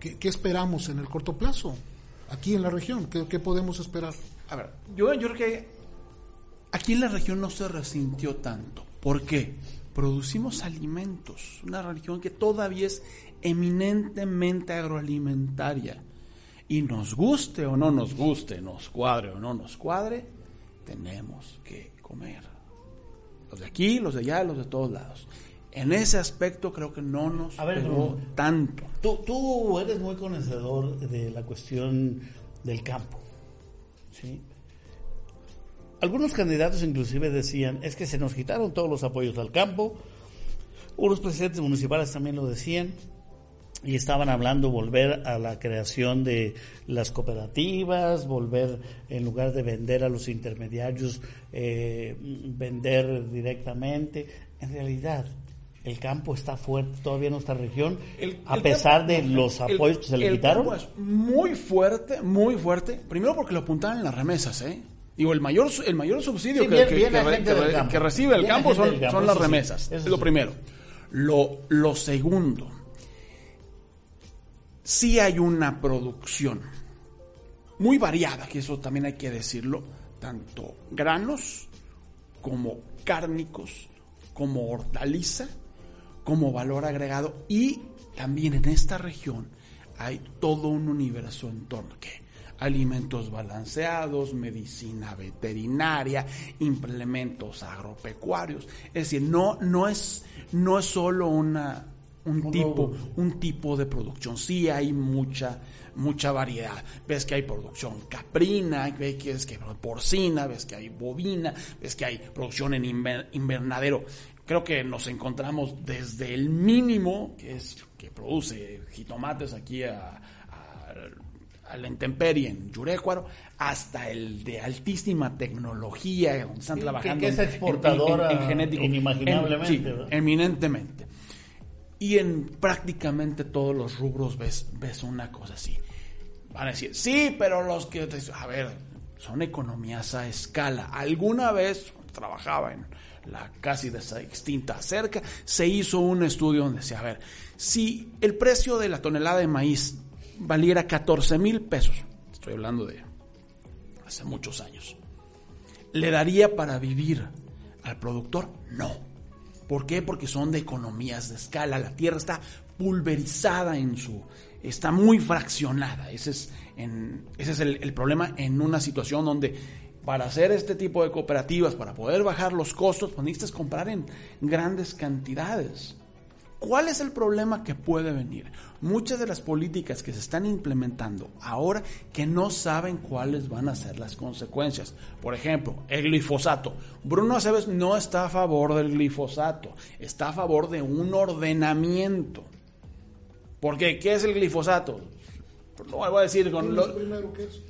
¿Qué, qué esperamos en el corto plazo? Aquí en la región, ¿qué, qué podemos esperar? A ver, yo, yo creo que aquí en la región no se resintió tanto. ¿Por qué? Producimos alimentos, una región que todavía es eminentemente agroalimentaria. Y nos guste o no nos guste, nos cuadre o no nos cuadre, tenemos que comer. Los de aquí, los de allá, los de todos lados. En ese aspecto creo que no nos A ver, pegó Bruno. tanto. Tú, tú eres muy conocedor de la cuestión del campo. ¿sí? Algunos candidatos inclusive decían, es que se nos quitaron todos los apoyos al campo. Unos presidentes municipales también lo decían. Y estaban hablando volver a la creación de las cooperativas, volver, en lugar de vender a los intermediarios, eh, vender directamente. En realidad, el campo está fuerte todavía en nuestra región, El- a el pesar campo- de los el- apoyos que se le el quitaron. campo es muy fuerte, muy fuerte. Primero porque lo apuntaban en las remesas, ¿eh? Digo, el mayor, el mayor subsidio Sí, que, viene- que- re- recibe el campo son, campo, son las sí, remesas. eso es lo sí. primero. Lo, lo segundo, sí hay una producción muy variada, que eso también hay que decirlo, tanto granos como cárnicos, como hortaliza, como valor agregado y también en esta región hay todo un universo en torno que alimentos balanceados, medicina veterinaria, implementos agropecuarios, es decir, no no es no es solo una un tipo un tipo de producción, sí hay mucha mucha variedad. Ves que hay producción caprina, ves que que porcina, ves que hay bovina, ves que hay producción en inver- invernadero. creo que nos encontramos desde el mínimo, que es que produce jitomates aquí a, a, la intemperie en Yurecuaro, hasta el de altísima tecnología, donde están trabajando que, es exportadora en, genético. Inimaginablemente. eminentemente. Y en prácticamente todos los rubros ves, ves una cosa así. Van a decir, sí, pero los que... A ver, son economías a escala. Alguna vez trabajaba en la casi extinta cerca, se hizo un estudio donde decía, a ver, si el precio de la tonelada de maíz valiera 14 mil pesos, estoy hablando de hace muchos años, ¿le daría para vivir al productor? No. ¿Por qué? Porque son de economías de escala. La tierra está pulverizada en su... está muy fraccionada. Ese es, ese es el, problema en una situación donde para hacer este tipo de cooperativas, para poder bajar los costos, pues comprar en grandes cantidades. ¿Cuál es el problema que puede venir? Muchas de las políticas que se están implementando ahora que no saben cuáles van a ser las consecuencias. Por ejemplo, el glifosato. Bruno Aceves no está a favor del glifosato, está a favor de un ordenamiento. ¿Por qué? ¿Qué es el glifosato? no voy a decir con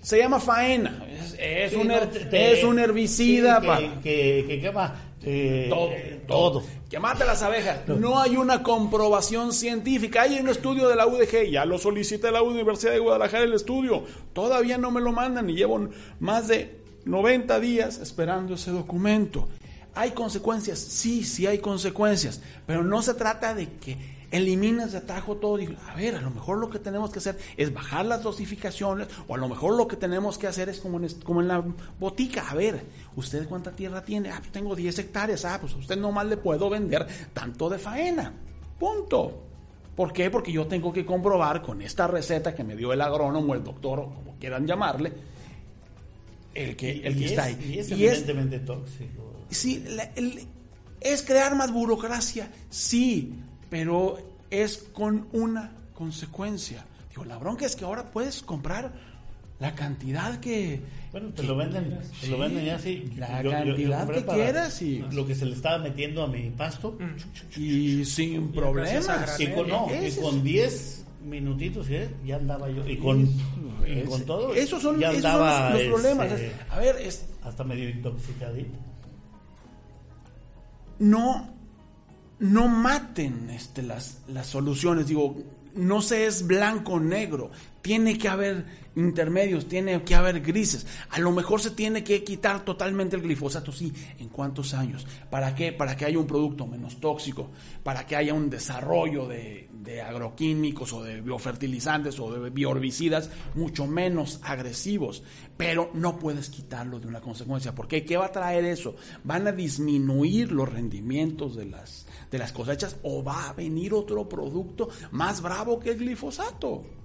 se llama faena es, un, es un herbicida que, que, quema eh, todo, todo, que mata las abejas. No. hay una comprobación científica. Hay un estudio de la UDG ya lo solicité la Universidad de Guadalajara el estudio. Todavía no me lo mandan y llevo más de 90 días esperando ese documento. Hay consecuencias sí sí hay consecuencias. Pero no se trata de que eliminas de atajo todo. Y, a ver, a lo mejor lo que tenemos que hacer es bajar las dosificaciones, o a lo mejor lo que tenemos que hacer es como en, como en la botica. A ver, ¿usted cuánta tierra tiene? Ah, pues tengo 10 hectáreas. Ah, pues a usted nomás le puedo vender tanto de faena. Punto. ¿Por qué? Porque yo tengo que comprobar con esta receta que me dio el agrónomo, el doctor, o como quieran llamarle, el que, el que está ahí. Y es evidentemente tóxico. Sí, es crear más burocracia, sí, pero es con una consecuencia. Digo, la bronca es que ahora puedes comprar la cantidad que... Bueno, te lo venden, te lo venden ya así. La cantidad que quieras y... Lo que se le estaba metiendo a mi pasto. Y sin problemas. Y con, no, y con 10 minutitos ¿eh? ya andaba yo. Y con, con todo. Esos son, ya andaba, los, problemas. Este, a ver, es, hasta medio intoxicadito. No no maten este, las, las soluciones. Digo, no se es blanco o negro. Tiene que haber intermedios, tiene que haber grises. A lo mejor se tiene que quitar totalmente el glifosato, sí. ¿En cuántos años? ¿Para qué? Para que haya un producto menos tóxico, para que haya un desarrollo de, agroquímicos o de biofertilizantes o de bioherbicidas mucho menos agresivos. Pero no puedes quitarlo de una consecuencia. ¿Por qué? ¿Qué va a traer eso? Van a disminuir los rendimientos de las de las cosechas o va a venir otro producto más bravo que el glifosato.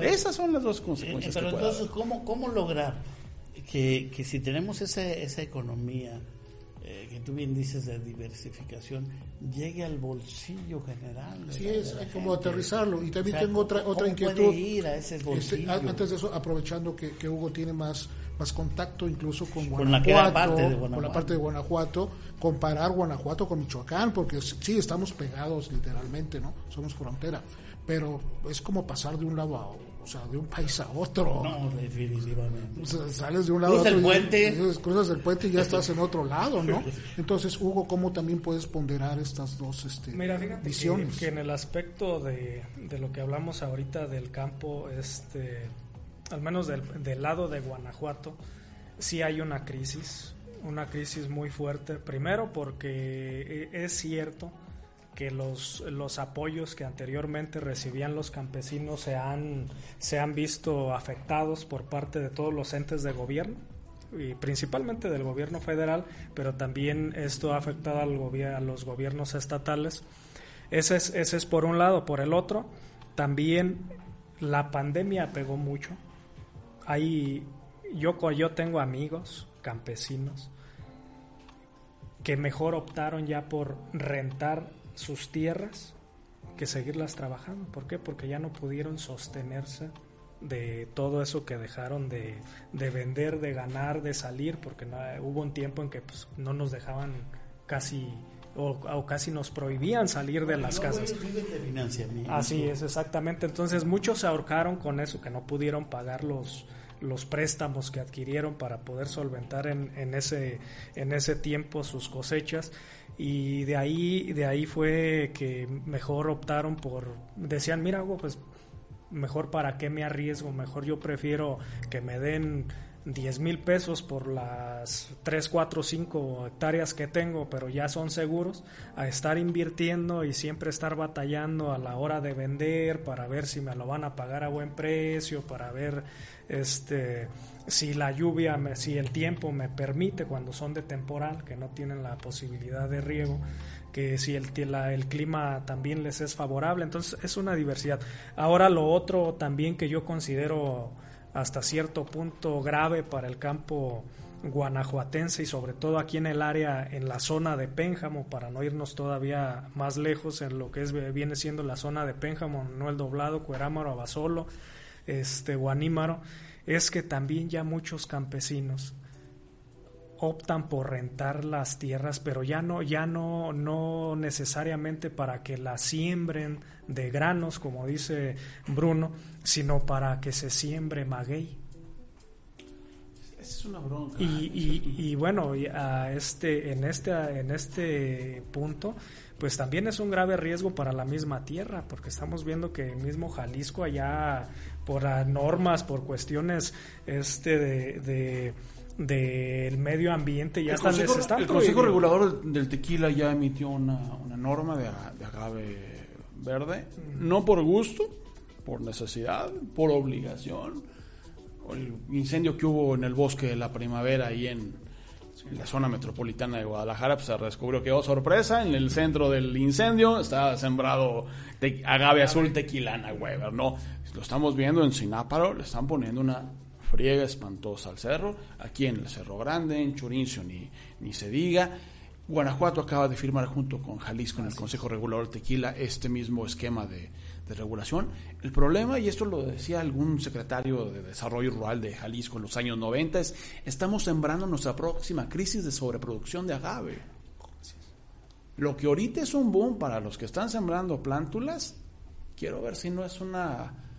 Esas son las dos consecuencias. pero entonces, ¿cómo, ¿cómo lograr que, que si tenemos esa, esa economía eh, que tú bien dices de diversificación, llegue al bolsillo general. Sí, es como aterrizarlo. Y también tengo otra, otra inquietud. ir a ese este, bolsillo? antes de eso, aprovechando que, que Hugo tiene más más contacto incluso con Guanajuato, con la parte de Guanajuato, comparar Guanajuato con Michoacán, porque sí, estamos pegados literalmente, ¿no? Somos frontera, pero es como pasar de un lado a o sea, de un país a otro. No, definitivamente. sales de un lado a otro. El puente. cruzas el puente y ya estás en otro lado, ¿no? Entonces, Hugo, ¿cómo también puedes ponderar estas dos este, Mira, fíjate visiones? Que, que, en el aspecto de, de lo que hablamos ahorita del campo, este al menos del, lado de Guanajuato, sí hay una crisis, una crisis muy fuerte. Primero porque e, es cierto que los, los apoyos que anteriormente recibían los campesinos se han, se han visto afectados por parte de todos los entes de gobierno y principalmente del gobierno federal, pero también esto ha afectado al a los gobiernos estatales. Ese es, ese es por un lado. Por el otro, también la pandemia pegó mucho hay, yo, yo tengo amigos campesinos que mejor optaron ya por rentar sus tierras que seguirlas trabajando. ¿Por qué? Porque ya no pudieron sostenerse de todo eso que dejaron de, vender, de ganar, de salir, porque no, hubo un tiempo en que pues, no nos dejaban casi o, casi nos prohibían salir de las casas. Así es, exactamente. Entonces muchos se ahorcaron con eso, que no pudieron pagar los, los préstamos que adquirieron para poder solventar en, en, ese, en ese tiempo sus cosechas. Y de ahí de ahí fue que mejor optaron por decían mira pues mejor para qué me arriesgo mejor yo prefiero que me den 10 mil pesos por las 3, 4, 5 hectáreas que tengo, pero ya son seguros, a estar invirtiendo y siempre estar batallando a la hora de vender para ver si me lo van a pagar a buen precio, para ver este si la lluvia, si el tiempo me permite cuando son de temporal, que no tienen la posibilidad de riego, que si el, el clima también les es favorable, entonces es una diversidad. Ahora lo otro también que yo considero hasta cierto punto grave para el campo guanajuatense y sobre todo aquí en el área, en la zona de Pénjamo, para no irnos todavía más lejos en lo que es, viene siendo la zona de Pénjamo, no el doblado, Cuerámaro, Abasolo, este, Guanímaro, es que también ya muchos campesinos optan por rentar las tierras, pero ya no, ya no, no necesariamente para que las siembren de granos, como dice Bruno, sino para que se siembre maguey. Es una bronca. Y, y, bueno, a este, en este, en este punto, pues también es un grave riesgo para la misma tierra, porque estamos viendo que mismo Jalisco allá por normas, por cuestiones este de del medio ambiente ya están, El Consejo Regulador del Tequila ya emitió una, norma de, agave verde, no por gusto, por necesidad, por obligación. El incendio que hubo en el bosque de la primavera ahí en, la zona metropolitana de Guadalajara, pues se descubrió que, oh sorpresa, en el centro del incendio estaba sembrado agave azul tequilana, Weber, ¿no? Lo estamos viendo en Sináparo, le están poniendo una friega espantosa al cerro, aquí en el Cerro Grande, en Churincio ni, ni se diga. Guanajuato acaba de firmar junto con Jalisco en el Consejo Regulador Tequila este mismo esquema de, de, regulación. El problema, y esto lo decía algún secretario de Desarrollo Rural de Jalisco en los años 90, es estamos sembrando nuestra próxima crisis de sobreproducción de agave. Lo que ahorita es un boom para los que están sembrando plántulas, quiero ver si no es una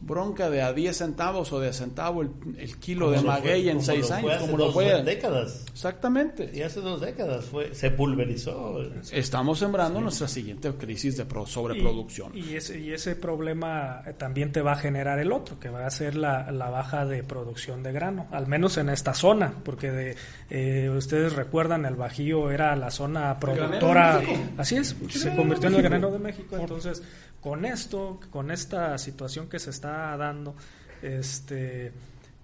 bronca de a 10 centavos o de centavo el, el kilo de maguey en 6 años, como lo fue. décadas. Exactamente. Y hace dos décadas fue, se pulverizó. Estamos sembrando nuestra siguiente crisis de sobreproducción. Y, ese, y ese problema también te va a generar el otro, que va a ser la, la baja de producción de grano, al menos en esta zona, porque de, eh, ustedes recuerdan, el Bajío era la zona productora. Así es, se convirtió en el granero de México, entonces con esto, con esta situación que se está dando, este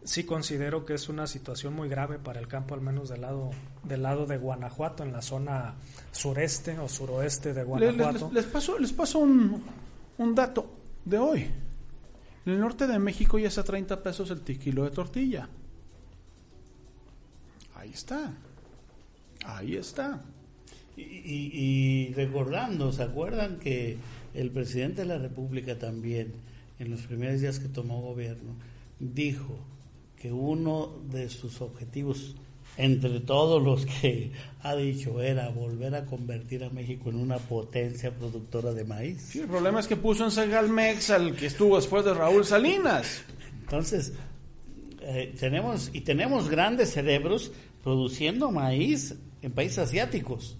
sí considero que es una situación muy grave para el campo, al menos del lado, del lado de Guanajuato, en la zona sureste o suroeste de Guanajuato. Les, paso, les paso un, un, dato de hoy. En el norte de México ya está a 30 pesos el kilo de tortilla. Ahí está. Ahí está. Y, y recordando, ¿se acuerdan que el presidente de la República también, en los primeros días que tomó gobierno, dijo que uno de sus objetivos, entre todos los que ha dicho, era volver a convertir a México en una potencia productora de maíz. Sí, el problema es que puso en Segalmex al que estuvo después de Raúl Salinas. Entonces, eh, tenemos, y tenemos grandes cerebros produciendo maíz en países asiáticos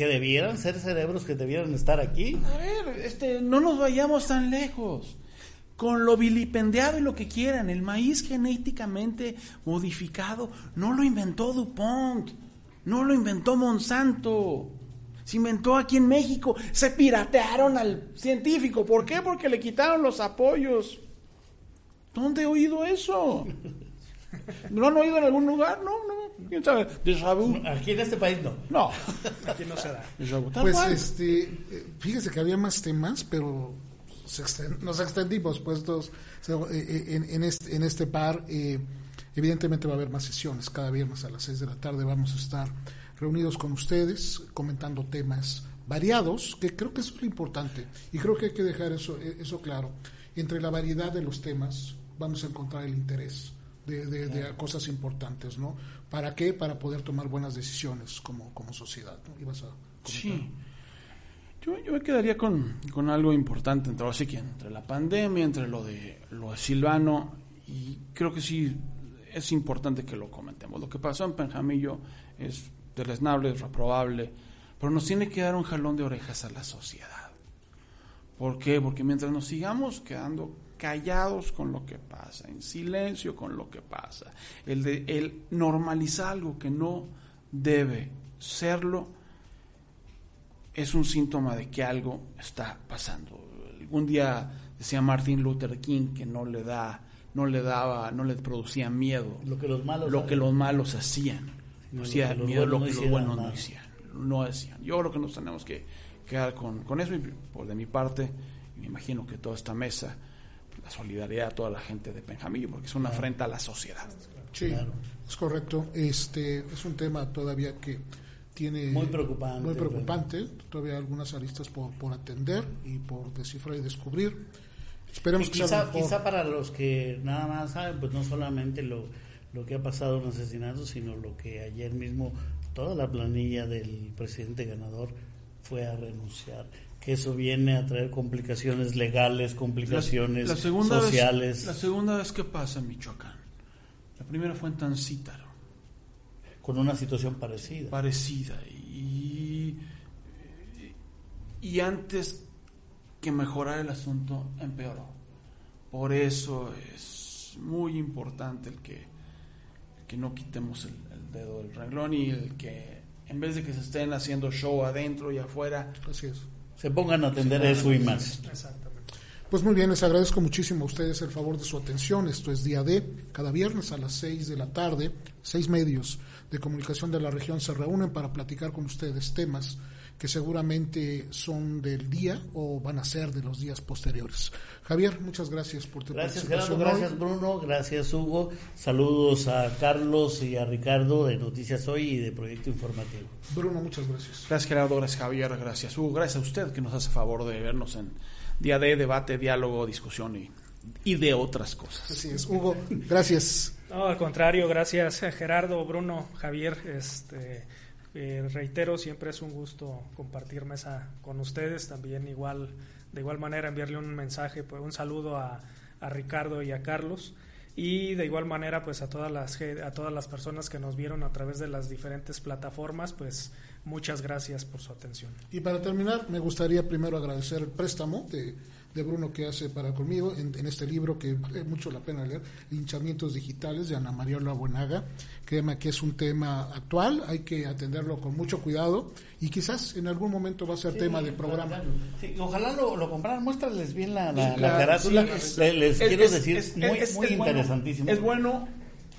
que debieran ser cerebros que debieran estar aquí. A ver, este, no nos vayamos tan lejos. Con lo vilipendiado y lo que quieran, el maíz genéticamente modificado no lo inventó DuPont, no lo inventó Monsanto. Se inventó aquí en México. Se piratearon al científico. ¿Por qué? Porque le quitaron los apoyos. ¿Dónde he oído eso? ¿No han oído en algún lugar? No, no. ¿Quién sabe? Aquí en este país no. No. Aquí no se da. Pues este, fíjese que había más temas, pero nos extendimos pues eh, en, este, en este par. Eh, evidentemente va a haber más sesiones. Cada viernes a las 6 de la tarde vamos a estar reunidos con ustedes comentando temas variados, que creo que eso es lo importante. Y creo que hay que dejar eso, eso claro. Entre la variedad de los temas vamos a encontrar el interés de, cosas importantes, ¿no? ¿Para qué? Para poder tomar buenas decisiones como, como sociedad, ¿no? Ibas a sí. Yo, yo, me quedaría con, con algo importante entre, así que entre la pandemia, entre lo de, lo de Silvano, y creo que sí es importante que lo comentemos. Lo que pasó en Penjamillo es deleznable, es reprobable, pero nos tiene que dar un jalón de orejas a la sociedad. ¿Por qué? Porque mientras nos sigamos quedando callados con lo que pasa, en silencio con lo que pasa, el, de, el normalizar algo que no debe serlo, es un síntoma de que algo está pasando. Algún día decía Martin Luther King que no le da, no le daba, no le producía miedo lo que los malos, lo que los malos hacían, no, hacía miedo lo que los buenos no hacían, no hacían. Yo creo que nos tenemos que quedar con, con eso y por de mi parte, me imagino que toda esta mesa, la solidaridad a toda la gente de Penjamillo, porque es una afrenta a la sociedad. Sí, es correcto. Este es un tema todavía que tiene muy preocupante, muy preocupante. todavía algunas aristas por, por atender y por descifrar y descubrir. Esperemos que quizá, quizá para los que nada más saben, pues no solamente lo, lo que ha pasado en los asesinatos, sino lo que ayer mismo toda la planilla del presidente ganador fue a renunciar. Que eso viene a traer complicaciones legales, complicaciones sociales. la segunda vez que pasa en Michoacán. La primera fue en Tancítaro con una situación parecida. Parecida. Y, y antes que mejorar el asunto, empeoró. Por eso es muy importante el que, que no quitemos el, dedo del renglón y el que en vez de que se estén haciendo show adentro y afuera, se pongan a atender eso y más. Exactamente. Pues muy bien, les agradezco muchísimo a ustedes el favor de su atención. Esto es Día D, cada viernes a las 6 de la tarde, seis medios de comunicación de la región se reúnen para platicar con ustedes temas que seguramente son del día o van a ser de los días posteriores. Javier, muchas gracias por tu gracias, participación. gracias Bruno, gracias Hugo. Saludos a Carlos y a Ricardo de Noticias Hoy y de Proyecto Informativo. Bruno, muchas gracias. Gracias Gerardo, gracias Javier, gracias Hugo, gracias a usted que nos hace favor de vernos en día de debate, diálogo, discusión y, y de otras cosas. Así es, Hugo, gracias. No, al contrario, gracias Gerardo, Bruno, Javier. Este, eh, reitero, siempre es un gusto compartir mesa con ustedes. También igual, de igual manera enviarle un mensaje, pues, un saludo a, a Ricardo y a Carlos y de igual manera pues a todas las a todas las personas que nos vieron a través de las diferentes plataformas pues muchas gracias por su atención y para terminar me gustaría primero agradecer el préstamo de de Bruno que hace para conmigo en, este libro que es mucho la pena leer, Linchamientos Digitales de Ana María Buenaga. Créeme que es un tema actual, hay que atenderlo con mucho cuidado y quizás en algún momento va a ser tema de programa. ojalá lo, lo compraran, muéstrales bien la, la, carátula, les, quiero decir, es, muy, muy interesantísimo. es bueno,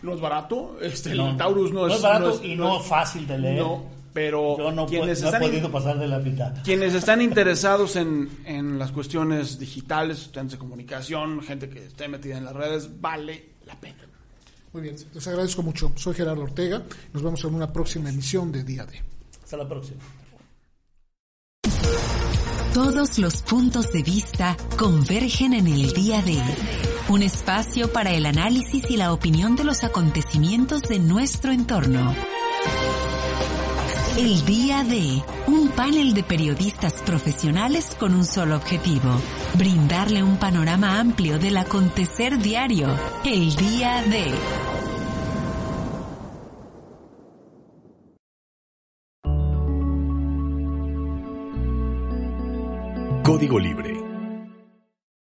no es barato, este, el Taurus no, es, barato y no fácil de leer pero Yo no, quienes están podido pasar de la mitad. Quienes están interesados en, en las cuestiones digitales, estudiantes de comunicación, gente que esté metida en las redes, vale la pena. Muy bien, les agradezco mucho. Soy Gerardo Ortega. Nos vemos en una próxima emisión de Día D. Hasta la próxima. Todos los puntos de vista convergen en el Día D. Un espacio para el análisis y la opinión de los acontecimientos de nuestro entorno. El día de un panel de periodistas profesionales con un solo objetivo, brindarle un panorama amplio del acontecer diario. El día de... Código Libre